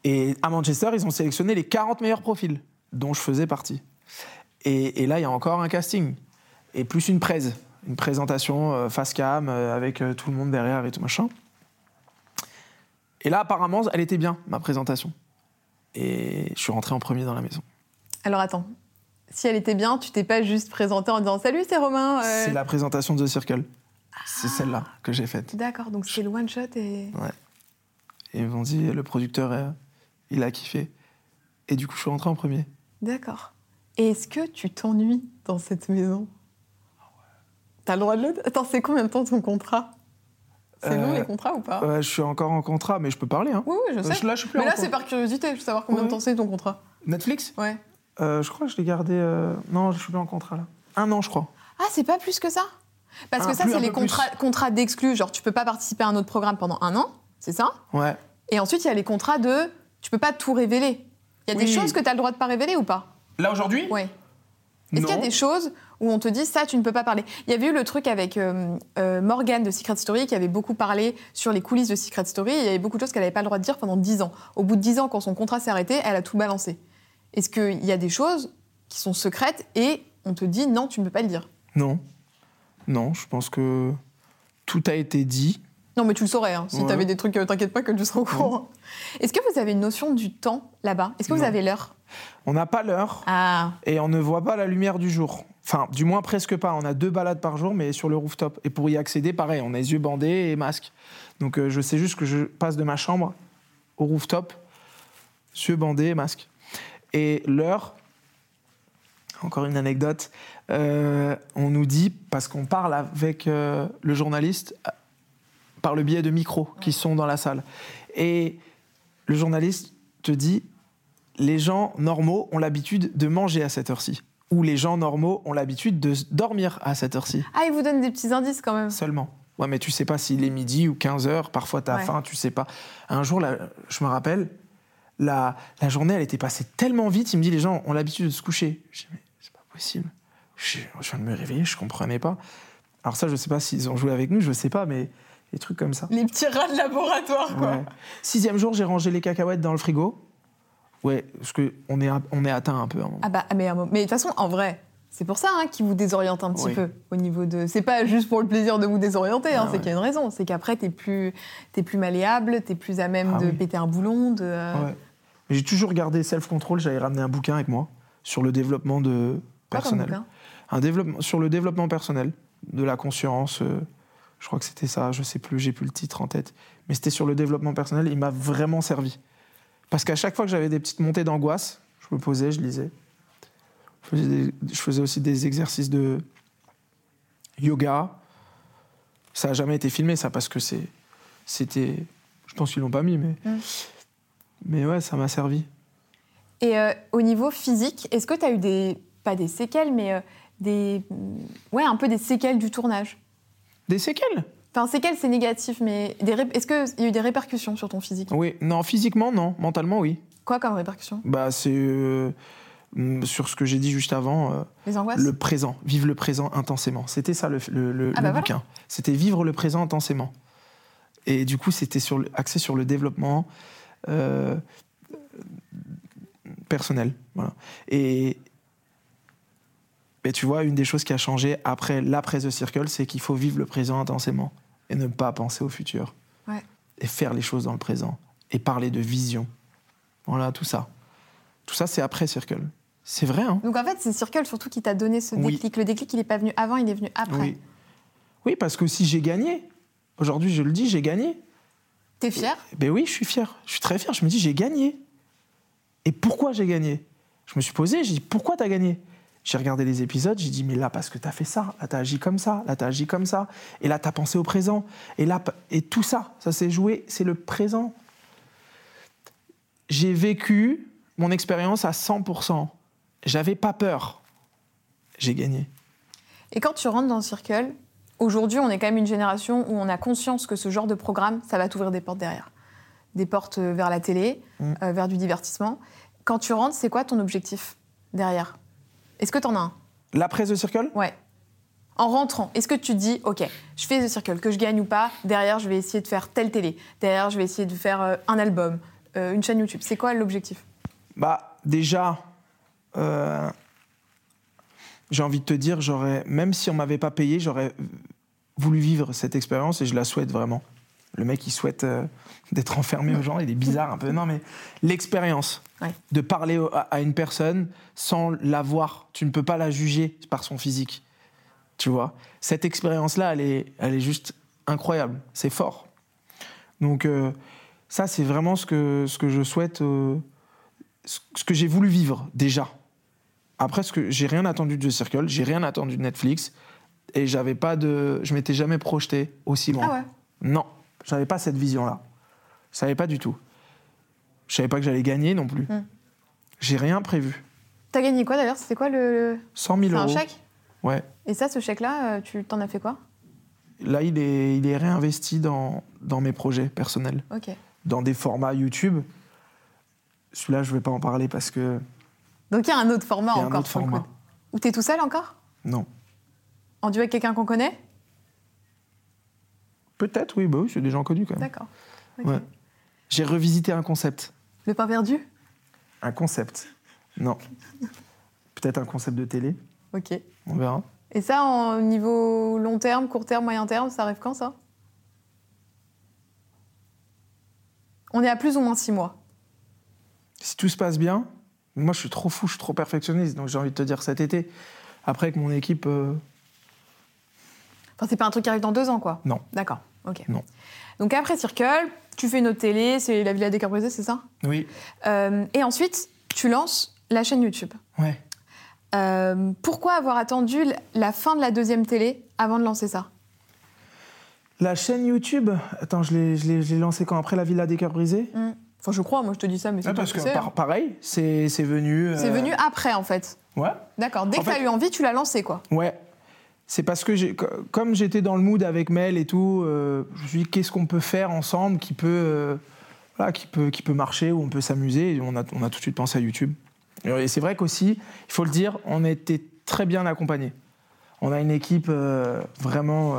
S2: Et à Manchester, ils ont sélectionné les 40 meilleurs profils, dont je faisais partie. Et, et là, il y a encore un casting. Et plus une presse, une présentation euh, face cam euh, avec euh, tout le monde derrière et tout machin. Et là, apparemment, elle était bien, ma présentation. Et je suis rentré en premier dans la maison.
S1: Alors attends, si elle était bien, tu t'es pas juste présenté en disant Salut, c'est Romain. euh,
S2: C'est la présentation de The Circle. C'est celle-là que j'ai faite.
S1: D'accord, donc c'est le one shot et.
S2: Et ils m'ont dit, le producteur, euh, il a kiffé. Et du coup, je suis rentré en premier.
S1: D'accord. Et est-ce que tu t'ennuies dans cette maison? T'as le droit de le. Attends, c'est combien de temps ton contrat? C'est long
S2: Euh,
S1: les contrats ou pas?
S2: je suis encore en contrat, mais je peux parler. Hein.
S1: Oui, oui, je sais.
S2: Je- là, je suis plus
S1: Mais là, c'est par curiosité, je veux savoir combien de temps c'est ton contrat.
S2: Netflix?
S1: Ouais.
S2: Euh, Je crois que je l'ai gardé. euh, Non, je suis plus en contrat là. Un an, je crois.
S1: Ah, c'est pas plus que ça? Parce que
S2: Ah,
S1: ça,
S2: plus,
S1: c'est les contrats, contrats d'exclus. Genre, tu peux pas participer à un autre programme pendant un an, c'est ça?
S2: Ouais.
S1: Et ensuite, il y a les contrats de. Tu peux pas tout révéler. Il y a des choses que tu as le droit de pas révéler ou pas?
S2: Là, aujourd'hui?
S1: Ouais. Est-ce qu'il y a des choses où on te dit ça, tu ne peux pas parler Il y avait eu le truc avec euh, euh, Morgane de Secret Story qui avait beaucoup parlé sur les coulisses de Secret Story. et Il y avait beaucoup de choses qu'elle n'avait pas le droit de dire pendant 10 ans. Au bout de 10 ans, quand son contrat s'est arrêté, elle a tout balancé. Est-ce qu'il y a des choses qui sont secrètes et on te dit non, tu ne peux pas le dire?
S2: Non. Non, je pense que tout a été dit.
S1: Non, mais tu le saurais. hein. Si
S2: Ouais.
S1: tu avais des trucs, euh, t'inquiète pas que tu seras au courant. Est-ce que vous avez une notion du temps là-bas? Est-ce que vous avez l'heure?
S2: On n'a pas l'heure
S1: Ah,
S2: et on ne voit pas la lumière du jour. Enfin, du moins presque pas. On a deux balades par jour, mais sur le rooftop. Et pour y accéder, pareil, on a les yeux bandés et masque. Donc euh, je sais juste que je passe de ma chambre au rooftop, yeux bandés et masque. Et l'heure, encore une anecdote, euh, on nous dit, parce qu'on parle avec euh, le journaliste par le biais de micros qui sont dans la salle. Et le journaliste te dit, les gens normaux ont l'habitude de manger à cette heure-ci. Ou les gens normaux ont l'habitude de dormir à cette heure-ci.
S1: ah, il vous donne des petits indices quand même.
S2: Seulement. Ouais, mais tu sais pas s'il est midi ou 15 heures. Parfois, tu as
S1: Ouais.
S2: faim, tu sais pas. Un jour, là, je me rappelle, la, la journée, elle était passée tellement vite. Il me dit, les gens ont l'habitude de se coucher. Je dis, mais c'est pas possible. Je, je viens de me réveiller, je comprenais pas. Alors ça, je sais pas s'ils ont joué avec nous, je sais pas, mais des trucs comme ça.
S1: Les petits rats de laboratoire, quoi.
S2: Ouais. Sixième jour, j'ai rangé les cacahuètes dans le frigo. Ouais, parce qu'on est, on est atteint un peu. moment.
S1: Ah bah, mais, de toute façon, en vrai, c'est pour ça hein, qu'ils vous désorientent un petit
S2: Oui.
S1: peu au niveau de. C'est pas juste pour le plaisir de vous désorienter, hein,
S2: Ah
S1: c'est qu'il y a une raison. C'est qu'après, t'es plus, t'es plus malléable, t'es plus à même
S2: Ah
S1: de
S2: oui.
S1: péter un boulon, de. euh,
S2: Ouais. J'ai toujours gardé self-control. J'avais ramené un bouquin avec moi sur le développement de
S1: quoi
S2: personnel. un développement sur le développement personnel, de la conscience. euh, je crois que c'était ça. Je sais plus. J'ai plus le titre en tête. Mais c'était sur le développement personnel. Il m'a vraiment servi. Parce qu'à chaque fois que j'avais des petites montées d'angoisse, je me posais, je lisais. Je faisais, des- je faisais aussi des exercices de yoga. Ça n'a jamais été filmé, ça, parce que c'est, c'était. Je pense qu'ils l'ont pas mis, mais.
S1: Mm.
S2: Mais ouais, ça m'a servi.
S1: Et euh, au niveau physique, est-ce que t'as eu des. Pas des séquelles, mais euh, des. Ouais, un peu des séquelles du tournage?
S2: Des séquelles?
S1: Enfin, séquelles, c'est négatif, mais ré- est-ce qu'il y a eu des répercussions sur ton physique?
S2: Oui, non, physiquement, non. Mentalement, oui.
S1: Quoi comme répercussions
S2: Bah, c'est euh, mm, sur ce que j'ai dit juste avant, euh,
S1: Les angoisses?
S2: le présent, vivre le présent intensément. C'était ça le, le- le-
S1: Ah
S2: le
S1: bah voilà.
S2: bouquin. C'était vivre le présent intensément. Et du coup, c'était sur axé sur le développement euh, personnel. Voilà. Et mais tu vois, une des choses qui a changé après l'après The Circle, c'est qu'il faut vivre le présent intensément et ne pas penser au futur.
S1: Ouais.
S2: Et faire les choses dans le présent. Et parler de vision. Voilà, tout ça. Tout ça, c'est après Circle. C'est vrai, hein
S1: Donc en fait, c'est Circle surtout qui t'a donné ce
S2: Oui.
S1: déclic. Le déclic, il n'est pas venu avant, il est venu après.
S2: Oui. Oui, parce que si j'ai gagné, aujourd'hui je le dis, j'ai gagné.
S1: T'es fier?
S2: Ben oui, je suis fier. Je suis très fier. Je me dis, j'ai gagné. Et pourquoi j'ai gagné? Je me suis posé, j'ai dit, pourquoi t'as gagné? J'ai regardé les épisodes, j'ai dit, mais là, parce que t'as fait ça, là, t'as agi comme ça, là, t'as agi comme ça, et là, t'as pensé au présent, et là, et tout ça, ça s'est joué, c'est le présent. J'ai vécu mon expérience à 100%. J'avais pas peur. J'ai gagné.
S1: Et quand tu rentres dans Circle, aujourd'hui, on est quand même une génération où on a conscience que ce genre de programme, ça va t'ouvrir des portes derrière. Des portes euh, vers la télé,
S2: Mm.
S1: euh, vers du divertissement. Quand tu rentres, c'est quoi ton objectif derrière? Est-ce que tu en as un?
S2: L'après The Circle
S1: Ouais. En rentrant, est-ce que tu dis, OK, je fais The Circle, que je gagne ou pas, derrière, je vais essayer de faire telle télé, derrière, je vais essayer de faire euh, un album, euh, une chaîne YouTube. C'est quoi l'objectif?
S2: Bah, déjà, euh, j'ai envie de te dire, j'aurais, même si on m'avait pas payé, j'aurais voulu vivre cette expérience et je la souhaite vraiment. Le mec, il souhaite euh, d'être enfermé aux gens, il est bizarre un peu. Non, mais l'expérience
S1: Ouais.
S2: de parler au- à, à une personne sans la voir, tu ne peux pas la juger par son physique. Tu vois? Cette expérience-là, elle est, elle est juste incroyable. C'est fort. Donc, euh, ça, c'est vraiment ce que, ce que je souhaite, euh, ce ce que j'ai voulu vivre déjà. Après, ce que j'ai rien attendu de The Circle, j'ai rien attendu de Netflix, et j'avais pas de, je m'étais jamais projeté aussi loin.
S1: Ah ouais?
S2: Non, j'avais pas cette vision-là. Je savais pas du tout. Je savais pas que j'allais gagner non plus.
S1: Hmm.
S2: J'ai rien prévu.
S1: T'as gagné quoi d'ailleurs? C'était quoi le. le-
S2: 100 000
S1: C'est un
S2: euros.
S1: chèque?
S2: Ouais.
S1: Et ça, ce chèque-là, euh, tu t'en as fait quoi?
S2: Là, il est, il est réinvesti dans, dans mes projets personnels,
S1: Ok.
S2: dans des formats YouTube. Celui-là, je vais pas en parler parce que
S1: Donc il y a un autre format
S2: y a un
S1: encore.
S2: autre format.
S1: Ou t'es tout seul encore?
S2: Non.
S1: En duo avec quelqu'un qu'on connaît?
S2: Peut-être, oui, bah oui, c'est des gens connus quand même.
S1: D'accord.
S2: Ouais. J'ai revisité un concept.
S1: Le pain perdu?
S2: Un concept. Non. Peut-être un concept de télé.
S1: Ok.
S2: On verra.
S1: Et ça, en niveau long terme, court terme, moyen terme, ça arrive quand ça? On est à plus ou moins six mois.
S2: Si tout se passe bien, moi je suis trop fou, je suis trop perfectionniste, donc j'ai envie de te dire cet été. Après, avec mon équipe, euh,
S1: Enfin, c'est pas un truc qui arrive dans deux ans, quoi?
S2: non.
S1: D'accord. Ok.
S2: Non.
S1: Donc après Circle, tu fais une autre télé, c'est la Villa décarbrisée, c'est ça?
S2: Oui.
S1: Euh, Et ensuite, tu lances la chaîne YouTube.
S2: Ouais.
S1: Euh, pourquoi avoir attendu la fin de la deuxième télé avant de lancer ça?
S2: La chaîne YouTube, attends, je l'ai- lancée quand? Après la Villa des Cœurs Brisés?
S1: Hmm. Enfin, je crois, moi je te dis ça, mais c'est toi
S2: Parce que par- pareil, c'est venu. euh,
S1: C'est venu après, en fait.
S2: Ouais.
S1: D'accord. Dès
S2: En
S1: que tu as eu envie, tu l'as lancé, quoi.
S2: Ouais. C'est parce que comme j'étais dans le mood avec Mel et tout, euh, je me suis dit qu'est-ce qu'on peut faire ensemble qui peut, euh, voilà, qui peut, qui peut marcher, où on peut s'amuser. On a, on a tout de suite pensé à YouTube. Et c'est vrai qu'aussi, il faut le dire, on était très bien accompagnés. On a une équipe euh, vraiment.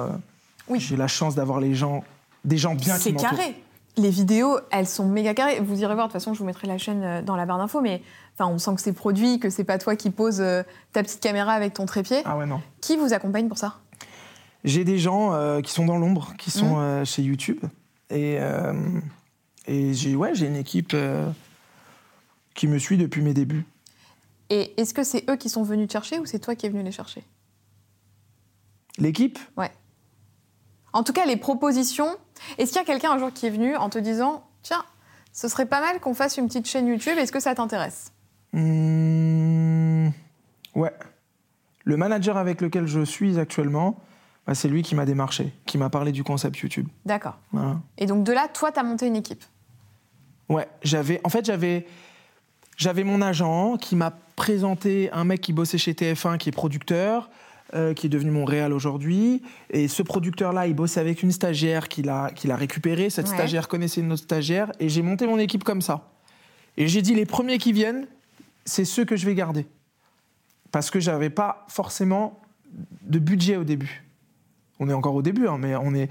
S1: Oui.
S2: J'ai la chance d'avoir les gens, des gens bien qui
S1: C'est carré. Les vidéos, elles sont méga carrées. Vous irez voir, de toute façon, je vous mettrai la chaîne euh, dans la barre d'infos, mais enfin, on sent que c'est produit, que c'est pas toi qui poses euh, ta petite caméra avec ton trépied.
S2: Ah ouais, non.
S1: Qui vous accompagne pour ça?
S2: J'ai des gens euh, qui sont dans l'ombre, qui sont euh, chez YouTube. Et, et j'ai ouais, une équipe qui me suit depuis mes débuts.
S1: Et est-ce que c'est eux qui sont venus te chercher ou c'est toi qui es venu les chercher?
S2: L'équipe?
S1: En tout cas, les propositions. Est-ce qu'il y a quelqu'un un jour qui est venu en te disant Tiens, ce serait pas mal qu'on fasse une petite chaîne YouTube, est-ce que ça t'intéresse?
S2: Hmm, Ouais. Le manager avec lequel je suis actuellement, bah, c'est lui qui m'a démarché, qui m'a parlé du concept YouTube.
S1: D'accord.
S2: Voilà.
S1: Et donc de là, toi, t'as monté une équipe?
S2: Ouais, j'avais. En fait, j'avais. J'avais mon agent qui m'a présenté un mec qui bossait chez TF1, qui est producteur, euh, qui est devenu mon réal aujourd'hui. Et ce producteur-là, il bossait avec une stagiaire qu'il a, qu'il a récupérée. Cette
S1: Ouais.
S2: stagiaire connaissait une autre stagiaire. Et j'ai monté mon équipe comme ça. Et j'ai dit, les premiers qui viennent, c'est ceux que je vais garder. Parce que j'avais pas forcément de budget au début. On est encore au début, hein, mais on est,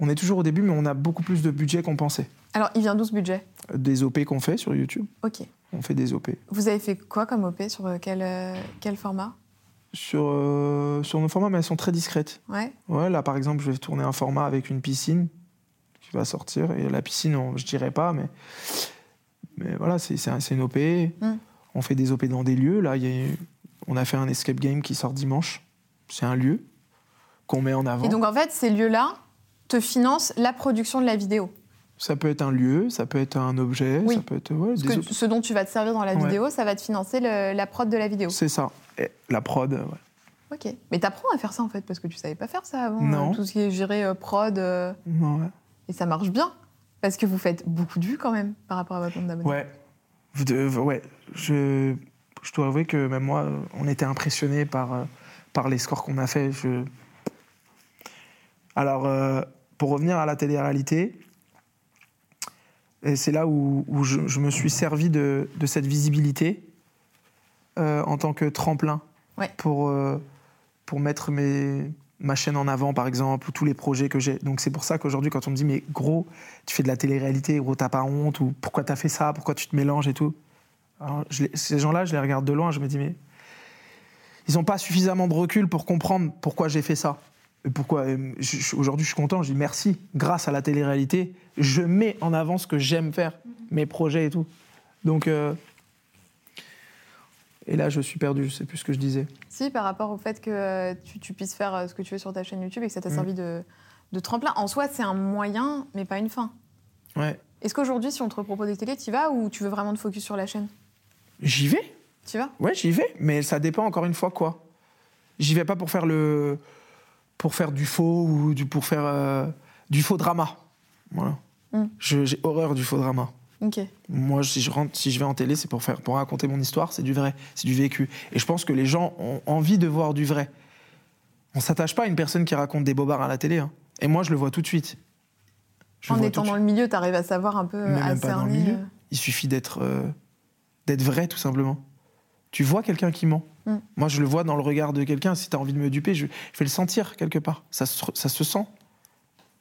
S2: on est toujours au début, mais on a beaucoup plus de budget qu'on pensait
S1: Alors, il vient d'où ce budget?
S2: Des OP qu'on fait sur YouTube.
S1: Ok.
S2: On fait des OP.
S1: Vous avez fait quoi comme OP Sur euh, quel, euh, quel format?
S2: Sur, euh, sur nos formats, mais elles sont très discrètes.
S1: Ouais.
S2: Ouais, là, par exemple, je vais tourner un format avec une piscine qui va sortir. Et la piscine, on- je dirais pas, mais, mais voilà, c'est c'est un- une OP.
S1: Mm.
S2: On fait des OP dans des lieux. Là, il y a- on a fait un escape game qui sort dimanche. C'est un lieu qu'on met en avant.
S1: Et donc, en fait, ces lieux-là te financent la production de la vidéo.
S2: Ça peut être un lieu, ça peut être un objet,
S1: Oui.
S2: ça peut être ouais, des
S1: que ce dont tu vas te servir dans la
S2: Ouais.
S1: vidéo, ça va te financer le- la prod de la vidéo.
S2: C'est ça. Et la prod, ouais.
S1: Ok. Mais t'apprends à faire ça, en fait, parce que tu savais pas faire ça avant.
S2: Non.
S1: euh, Tout ce qui est géré euh, prod. euh,
S2: Non, ouais.
S1: et ça marche bien. Parce que vous faites beaucoup de vues, quand même, par rapport à votre nombre d'abonnés.
S2: Ouais. Vous ouais. Je, je dois avouer que même moi, on était impressionné par, euh, par les scores qu'on a fait. Je... Alors, pour revenir à la télé-réalité, et c'est là où, où je, je me suis servi de, de cette visibilité euh, en tant que tremplin
S1: Ouais.
S2: pour, euh, pour mettre mes, ma chaîne en avant, par exemple, ou tous les projets que j'ai. Donc c'est pour ça qu'aujourd'hui, quand on me dit, mais gros, tu fais de la télé-réalité, gros, t'as pas honte, ou pourquoi t'as fait ça, pourquoi tu te mélanges et tout. Alors, je les- ces gens-là, je les regarde de loin, je me dis, mais ils n'ont pas suffisamment de recul pour comprendre pourquoi j'ai fait ça. Pourquoi je- Aujourd'hui, je suis content. Je dis merci. Grâce à la télé-réalité, je mets en avant ce que j'aime faire, mes projets et tout. Donc, euh, et là, je suis perdu. Je sais plus ce que je disais.
S1: Si, par rapport au fait que euh, tu, tu puisses faire euh, ce que tu veux sur ta chaîne YouTube et que ça t'a
S2: Mm.
S1: servi de, de tremplin. En soi, c'est un moyen, mais pas une fin.
S2: Ouais.
S1: Est-ce qu'aujourd'hui, si on te propose des télés, tu vas ou tu veux vraiment te focus sur la chaîne?
S2: J'y vais.
S1: Tu vas?
S2: Ouais, j'y vais, mais ça dépend encore une fois quoi. J'y vais pas pour faire le pour faire du faux ou du pour faire euh, du faux drama. Voilà.
S1: Mm.
S2: Je- J'ai horreur du faux drama. Moi, si je rentre, si je vais en télé, c'est pour faire pour raconter mon histoire, c'est du vrai, c'est du vécu. Et je pense que les gens ont envie de voir du vrai. On s'attache pas à une personne qui raconte des bobards à la télé. hein. Et moi, je le vois tout de suite. Je
S1: en étant dans
S2: suite.
S1: le milieu, tu arrives à savoir un peu
S2: Mais
S1: à
S2: même pas dans le milieu.
S1: euh,
S2: Il suffit d'être euh, d'être vrai, tout simplement. Tu vois quelqu'un qui ment.
S1: Mm.
S2: Moi, je le vois dans le regard de quelqu'un. Si tu as envie de me duper, je, je vais le sentir quelque part. Ça se, ça se sent.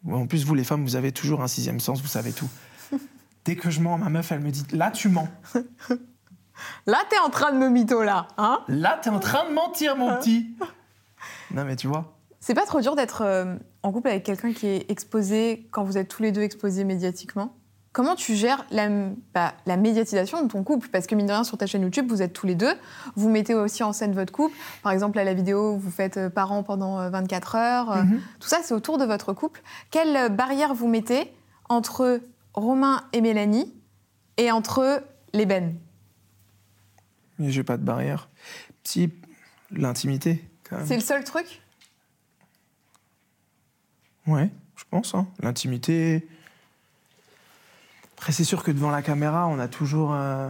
S2: En plus, vous, les femmes, vous avez toujours un sixième sens, vous savez tout. Dès que je mens, ma meuf, elle me dit Là, tu mens.
S1: Là, t'es en train de me mytho, là. Hein?
S2: Là, t'es en train de mentir, mon petit. Non, mais tu vois.
S1: c'est pas trop dur d'être euh, en couple avec quelqu'un qui est exposé quand vous êtes tous les deux exposés médiatiquement? Comment tu gères la, bah, la médiatisation de ton couple? Parce que mine de rien, sur ta chaîne YouTube, vous êtes tous les deux. Vous mettez aussi en scène votre couple. Par exemple, à la vidéo, vous faites euh, parents pendant euh, 24 heures. Euh,
S2: Mhm.
S1: Tout ça, c'est autour de votre couple. Quelle euh, barrière vous mettez entre Romain et Mélanie et entre les Ben
S2: Mais j'ai pas de barrière. Si, l'intimité, quand même.
S1: C'est le seul truc?
S2: Ouais, je pense. hein. L'intimité. Après, c'est sûr que devant la caméra, on a toujours. euh,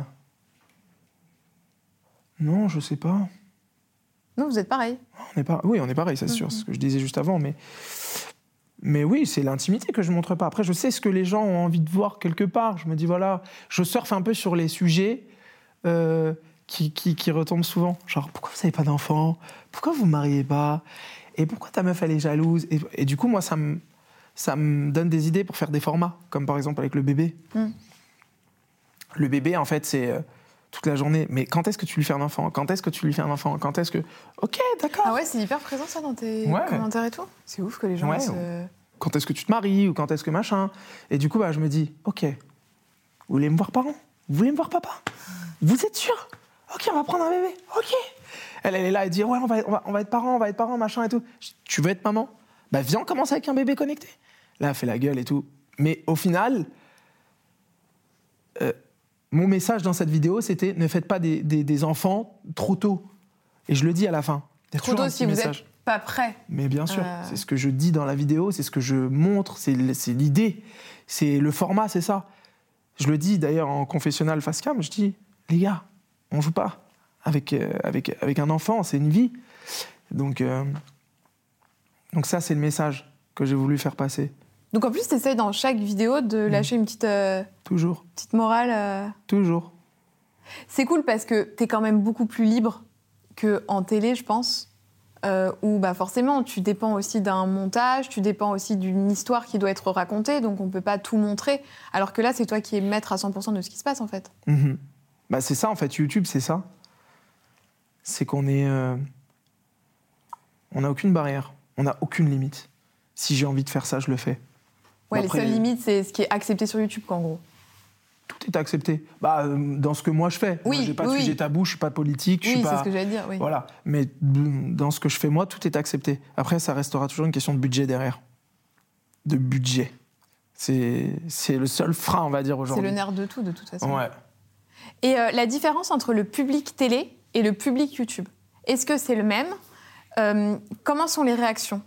S2: Non, je sais pas.
S1: Non, vous êtes pareil.
S2: On est pas... Oui, on est pareil, c'est sûr, c'est ce que je disais juste avant. Mais, mais oui, c'est l'intimité que je montre pas. Après, je sais ce que les gens ont envie de voir quelque part. Je me dis, voilà, je surfe un peu sur les sujets euh, qui, qui, qui retombent souvent. Genre, pourquoi vous n'avez pas d'enfant Pourquoi vous ne mariez pas? Et pourquoi ta meuf, elle est jalouse? Et, et du coup, moi, ça me, ça me donne des idées pour faire des formats, comme par exemple avec le bébé.
S1: Mm.
S2: Le bébé, en fait, c'est. euh, toute la journée, mais quand est-ce que tu lui fais un enfant? Quand est-ce que tu lui fais un enfant? Quand est-ce que... Ok, d'accord.
S1: Ah ouais, c'est hyper présent ça dans tes
S2: Ouais.
S1: commentaires et tout? C'est ouf que les gens
S2: Ouais.
S1: se...
S2: quand est-ce que tu te maries ou quand est-ce que machin? Et du coup, bah, je me dis, ok, vous voulez me voir parent? Vous voulez me voir papa? Vous êtes sûr? Ok, on va prendre un bébé. Ok. Elle, elle est là, elle dit, ouais, on va, on va, on va être parents, on va être parents, machin et tout. Je dis, tu veux être maman? Bah viens, on commence avec un bébé connecté. Là, elle fait la gueule et tout. Mais au final, euh, mon message dans cette vidéo, c'était ne faites pas des, des- des enfants trop tôt. Et je le dis à la fin.
S1: Trop tôt si vous
S2: message.
S1: êtes pas prêt.
S2: Mais bien sûr,
S1: Euh.
S2: c'est ce que je dis dans la vidéo, c'est ce que je montre, c'est l'idée, c'est le format, c'est ça. Je le dis d'ailleurs en confessionnal face cam, je dis, les gars, on joue pas avec, euh, avec, avec un enfant, c'est une vie. Donc, donc ça, c'est le message que j'ai voulu faire passer,
S1: Donc en plus, tu essayes dans chaque vidéo de lâcher une petite, euh,
S2: toujours,
S1: petite morale. euh.
S2: toujours.
S1: C'est cool parce que tu es quand même beaucoup plus libre qu'en télé, je pense. euh, où bah forcément, tu dépends aussi d'un montage, tu dépends aussi d'une histoire qui doit être racontée, donc on peut pas tout montrer. Alors que là, c'est toi qui es maître à 100% de ce qui se passe en fait.
S2: Mhm. Bah, c'est ça en fait, YouTube, c'est ça. C'est qu'on est. euh, On n'a aucune barrière, on n'a aucune limite. Si j'ai envie de faire ça, je le fais.
S1: Ouais,
S2: Après-
S1: les seules limites, c'est ce qui est accepté sur YouTube, quoi, en gros.
S2: Tout est accepté. Bah, euh, dans ce que moi je fais.
S1: Oui,
S2: Moi, j'ai pas de
S1: oui,
S2: sujet tabou, je suis pas politique, je
S1: Oui,
S2: suis
S1: c'est
S2: pas.
S1: ce que j'allais dire, oui.
S2: Voilà. Mais dans ce que je fais moi, tout est accepté. Après, ça restera toujours une question de budget derrière. De budget. C'est c'est le seul frein, on va dire
S1: C'est
S2: aujourd'hui.
S1: le nerf de tout, de toute façon.
S2: Ouais.
S1: Et euh, la différence entre le public télé et le public YouTube, est-ce que c'est le même Euh, Comment sont les réactions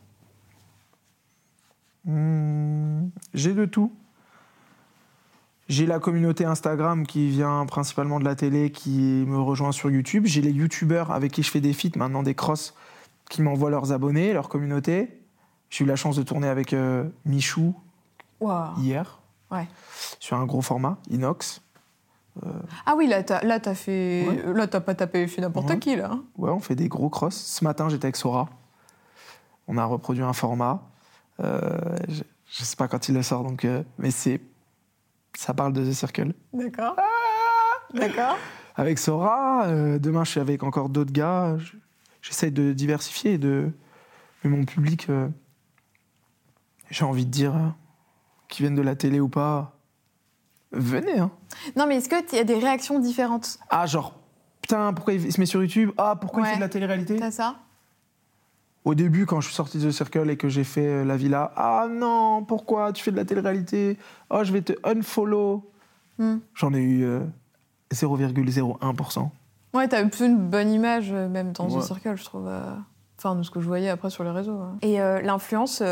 S2: Hmm, j'ai de tout. J'ai la communauté Instagram qui vient principalement de la télé, qui me rejoint sur YouTube. J'ai les YouTubeurs avec qui je fais des feats, maintenant des crosses, qui m'envoient leurs abonnés, leur communauté. J'ai eu la chance de tourner avec euh, Michou hier,
S1: Ouais.
S2: sur un gros format, Inox.
S1: Ah oui, là, t'as là, t'as fait.
S2: Ouais.
S1: Là, t'as pas tapé fait n'importe
S2: Ouais.
S1: qui, là. hein.
S2: Ouais, on fait des gros crosses. Ce matin, j'étais avec Sora. On a reproduit un format. Euh, je, je sais pas quand il le sort, donc, euh, mais c'est, ça parle de The Circle.
S1: D'accord.
S2: Ah
S1: D'accord.
S2: Avec Sora, euh, demain, je suis avec encore d'autres gars. Je, j'essaye de diversifier et de. Mais mon public, euh, j'ai envie de dire, euh, qu'ils viennent de la télé ou pas, venez. Hein.
S1: Non, mais est-ce qu'il y a des réactions différentes?
S2: Ah, genre, putain, pourquoi il se met sur YouTube? Ah, pourquoi il
S1: Ouais.
S2: fait de la télé-réalité?
S1: T'as ça?
S2: Au début, quand je suis sorti de The Circle et que j'ai fait euh, la villa, ah non, pourquoi tu fais de la télé-réalité? Oh, je vais te unfollow.
S1: Hmm.
S2: J'en ai eu euh, 0,01%.
S1: Ouais, t'as plutôt une bonne image, euh, même dans
S2: Ouais.
S1: The Circle, je trouve. euh, Enfin, de ce que je voyais après sur les réseaux. hein. Et euh, l'influence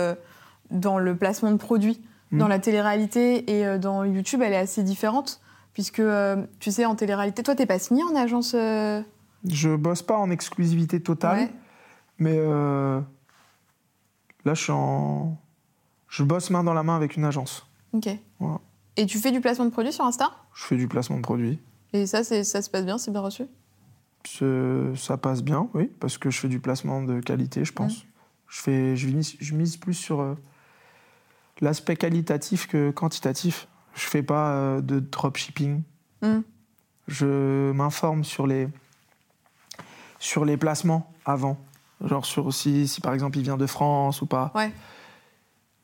S1: dans le placement de produits? Dans la télé-réalité et euh, dans YouTube, elle est assez différente. Puisque, euh, tu sais, en télé-réalité, toi, t'es pas signé en agence. euh,
S2: Je bosse pas en exclusivité totale,
S1: ouais.
S2: mais euh, là, je suis en. Je bosse main dans la main avec une agence.
S1: Ok.
S2: Voilà.
S1: Et tu fais du placement de produits sur Insta?
S2: Je fais du placement de produits.
S1: Et ça, ça se passe bien, c'est bien reçu?
S2: Ça passe bien, oui, parce que je fais du placement de qualité, je pense. Je, fais, je, mise, je mise plus sur euh, l'aspect qualitatif que quantitatif. Je fais pas euh, de dropshipping.
S1: Mm.
S2: Je m'informe sur les, sur les placements avant. Genre sur aussi, si par exemple il vient de France ou pas.
S1: Ouais.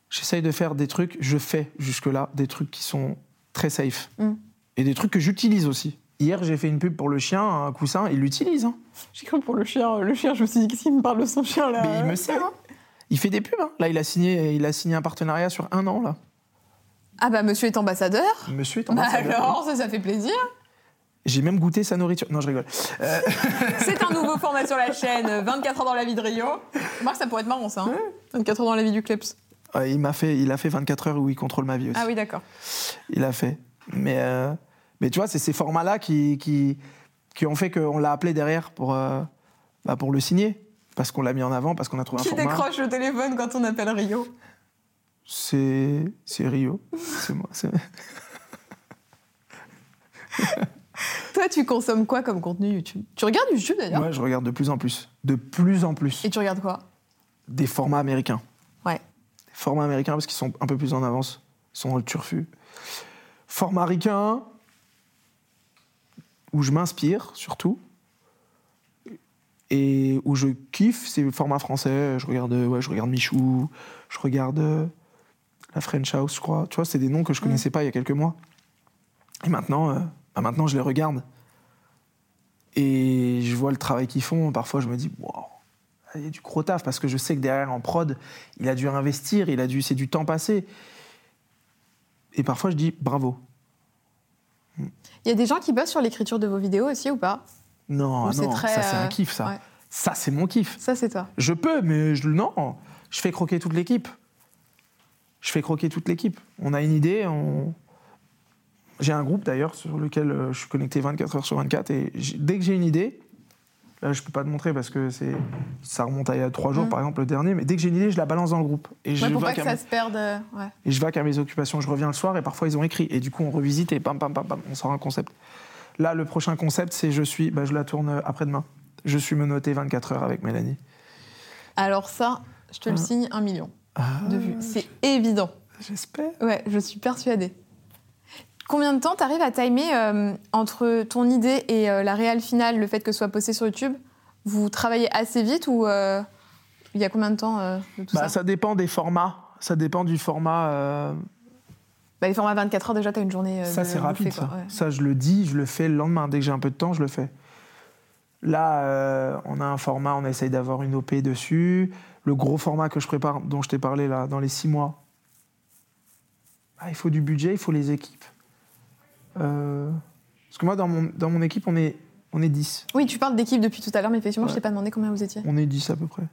S2: J'essaye de faire des trucs, je fais jusque-là des trucs qui sont très safe.
S1: Mm.
S2: Et des trucs que j'utilise aussi. Hier, j'ai fait une pub pour le chien, un coussin, il l'utilise. Hein.
S1: J'ai cru pour le chien. Le chien, je me suis dit, qu'est-ce qu'il me parle de son chien là?
S2: Mais il me sert. hein. Il fait des pubs. hein. Là, il a, signé, il a signé un partenariat sur un an. là.
S1: Ah bah, monsieur est ambassadeur
S2: Monsieur est
S1: Bah
S2: ambassadeur.
S1: alors, ça, ça fait plaisir
S2: J'ai même goûté sa nourriture. Non, je rigole. Euh,
S1: C'est un nouveau format sur la chaîne, 24 heures dans la vie de Rio. Marc, ça pourrait être marrant ça. hein 24 heures dans la vie du Kleps.
S2: euh, il m'a fait, il a fait 24 heures où il contrôle ma vie aussi.
S1: Ah oui, d'accord.
S2: Il a fait. Mais, euh, mais tu vois, c'est ces formats-là qui, qui, qui ont fait qu'on l'a appelé derrière pour, euh, bah, pour le signer. Parce qu'on l'a mis en avant, parce qu'on a trouvé
S1: Qui
S2: un format.
S1: décroche le téléphone quand on appelle Rio
S2: C'est c'est Rio. C'est moi. c'est-
S1: Toi, tu consommes quoi comme contenu YouTube? Tu regardes YouTube d'ailleurs?
S2: Moi, je regarde de plus en plus. De plus en plus.
S1: Et tu regardes quoi?
S2: Des formats américains.
S1: Ouais.
S2: Des formats américains parce qu'ils sont un peu plus en avance. Ils sont dans le turfu. Format américain, où je m'inspire surtout. Et où je kiffe, c'est le format français. Je regarde, ouais, je regarde Michou, je regarde euh, la French House, je crois. Tu vois, c'est des noms que je connaissais pas il y a quelques mois. Et maintenant, euh, bah maintenant je les regarde. Et je vois le travail qu'ils font. Parfois, je me dis, waouh, il y a du gros taf parce que je sais que derrière en prod, il a dû investir, il a dû, c'est du temps passé. Et parfois, je dis bravo.
S1: Il y a des gens qui bossent sur l'écriture de vos vidéos aussi ou pas?
S2: Non,
S1: Ou
S2: non,
S1: très,
S2: ça c'est
S1: euh,
S2: un kiff, ça.
S1: ouais.
S2: Ça c'est mon kiff.
S1: Ça, c'est toi.
S2: Je peux, mais je, non, je fais croquer toute l'équipe. Je fais croquer toute l'équipe. On a une idée, on... j'ai un groupe d'ailleurs sur lequel euh, je suis connecté 24 heures sur 24 et dès que j'ai une idée, là je peux pas te montrer parce que c'est ça remonte à il y a trois jours
S1: Mm.
S2: par exemple le dernier, mais dès que j'ai une idée, je la balance dans le groupe et je
S1: Ouais, pour
S2: vois
S1: pas que ça se perde. euh, Ouais.
S2: et je vais qu'à mes occupations. Je reviens le soir et parfois ils ont écrit. Et du coup, on revisite et pam, pam, pam, pam, on sort un concept. Là, le prochain concept, c'est je suis, bah, je la tourne après-demain. Je suis menotté 24 heures avec Mélanie.
S1: Alors, ça, je te le
S2: Ah.
S1: signe un million
S2: Ah,
S1: de vues. C'est évident.
S2: J'espère.
S1: Ouais, je suis persuadée. Combien de temps t'arrives à timer euh, entre ton idée et euh, la réelle finale, le fait que ce soit posté sur YouTube? Vous travaillez assez vite ou euh, il y a combien de temps de tout
S2: Bah,
S1: ça,
S2: ça dépend des formats. Ça dépend du format.
S1: Bah, Les formats 24 heures, déjà, t'as une journée. euh,
S2: ça, c'est rapide. ça.
S1: ouais.
S2: ça, je le dis, je le fais le lendemain. Dès que j'ai un peu de temps, je le fais. Là, euh, on a un format, on essaye d'avoir une OP dessus. Le gros format que je prépare, dont je t'ai parlé là, dans les six mois, ah, il faut du budget, il faut les équipes. Euh, Parce que moi, dans mon, dans mon équipe, on est, on est 10.
S1: Oui, tu parles d'équipe depuis tout à l'heure, mais effectivement, je
S2: Ouais.
S1: t'ai pas demandé combien vous étiez.
S2: On est 10 à peu près.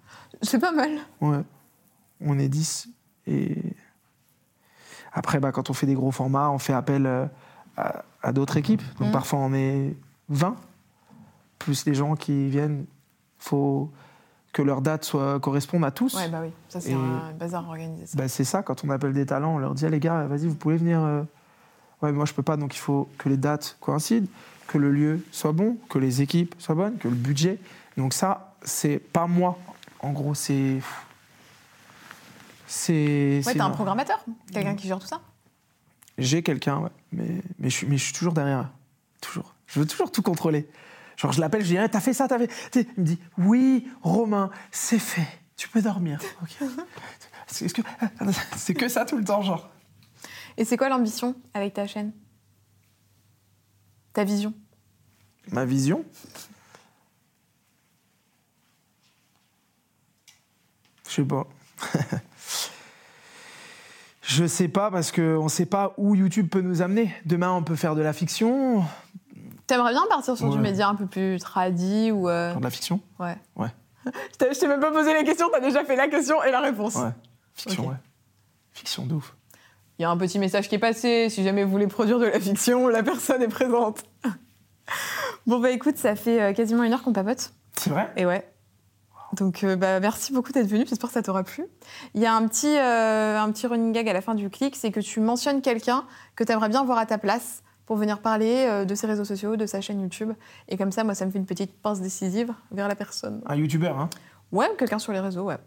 S1: C'est pas mal.
S2: Ouais. On est 10. Et après, bah, quand on fait des gros formats, on fait appel euh, à, à d'autres équipes. Donc
S1: Mhm.
S2: parfois, on est 20, plus les gens qui viennent. faut que leur date soit, corresponde à tous.
S1: Ouais, bah oui, ça c'est un bazar organisé. Ça.
S2: Bah, c'est ça, quand on appelle des talents, on leur dit ah, les gars, vas-y, vous pouvez venir. euh. Ouais, mais moi je peux pas, donc il faut que les dates coïncident, que le lieu soit bon, que les équipes soient bonnes, que le budget. Donc ça, c'est pas moi. En gros, c'est. C'est.
S1: ouais, t'as un programmateur Quelqu'un qui gère tout ça?
S2: J'ai quelqu'un, ouais, mais, mais, je suis, mais je suis toujours derrière. Toujours. Je veux toujours tout contrôler. Genre, je l'appelle, je dis, Eh, t'as fait ça, t'as fait. Tu sais, Il me dit, oui, Romain, c'est fait. Tu peux dormir. Ok. C'est que, c'est que ça tout le temps, genre.
S1: Et c'est quoi l'ambition avec ta chaîne? Ta vision?
S2: Ma vision? Je sais pas. Je sais pas parce qu'on ne sait pas où YouTube peut nous amener. Demain, on peut faire de la fiction.
S1: T'aimerais bien partir sur du média un peu plus tradi ou. euh,
S2: Faire de la fiction?
S1: Ouais.
S2: Ouais.
S1: Je t'ai- même pas posé la question, t'as déjà fait la question et la réponse.
S2: Ouais. Fiction, ouais. Fiction de ouf.
S1: Il y a un petit message qui est passé. Si jamais vous voulez produire de la fiction, la personne est présente. bon, bah écoute, ça fait euh, quasiment une heure qu'on papote.
S2: C'est vrai?
S1: Et ouais. Donc, euh, bah, merci beaucoup d'être venu. J'espère que ça t'aura plu. Il y a un petit, euh, un petit running gag à la fin du clic c'est que tu mentionnes quelqu'un que tu aimerais bien voir à ta place pour venir parler euh, de ses réseaux sociaux, de sa chaîne YouTube. Et comme ça, moi, ça me fait une petite pince décisive vers la personne.
S2: Un youtubeur, hein
S1: Ouais, ou quelqu'un sur les réseaux, ouais.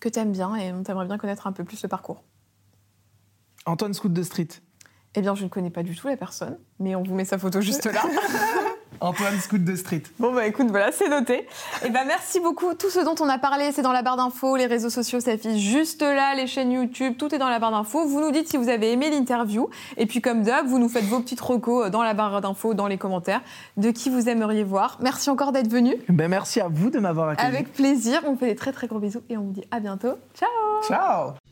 S1: Que t'aimes bien et dont t'aimerais bien connaître un peu plus le parcours.
S2: Antoine Scout de Street.
S1: Eh bien, je ne connais pas du tout la personne, mais on vous met sa photo juste là.
S2: Antoine Scout de Street.
S1: Bon bah écoute, voilà, c'est noté. Et bah merci beaucoup. Tout ce dont on a parlé, c'est dans la barre d'infos, les réseaux sociaux s'affichent juste là, les chaînes YouTube, tout est dans la barre d'infos. Vous nous dites si vous avez aimé l'interview. Et puis comme d'hab, vous nous faites vos petites recos dans la barre d'infos, dans les commentaires, de qui vous aimeriez voir. Merci encore d'être venu.
S2: Ben, merci à vous de m'avoir accueilli.
S1: Avec plaisir. On vous fait des très très gros bisous et on vous dit à bientôt. Ciao
S2: Ciao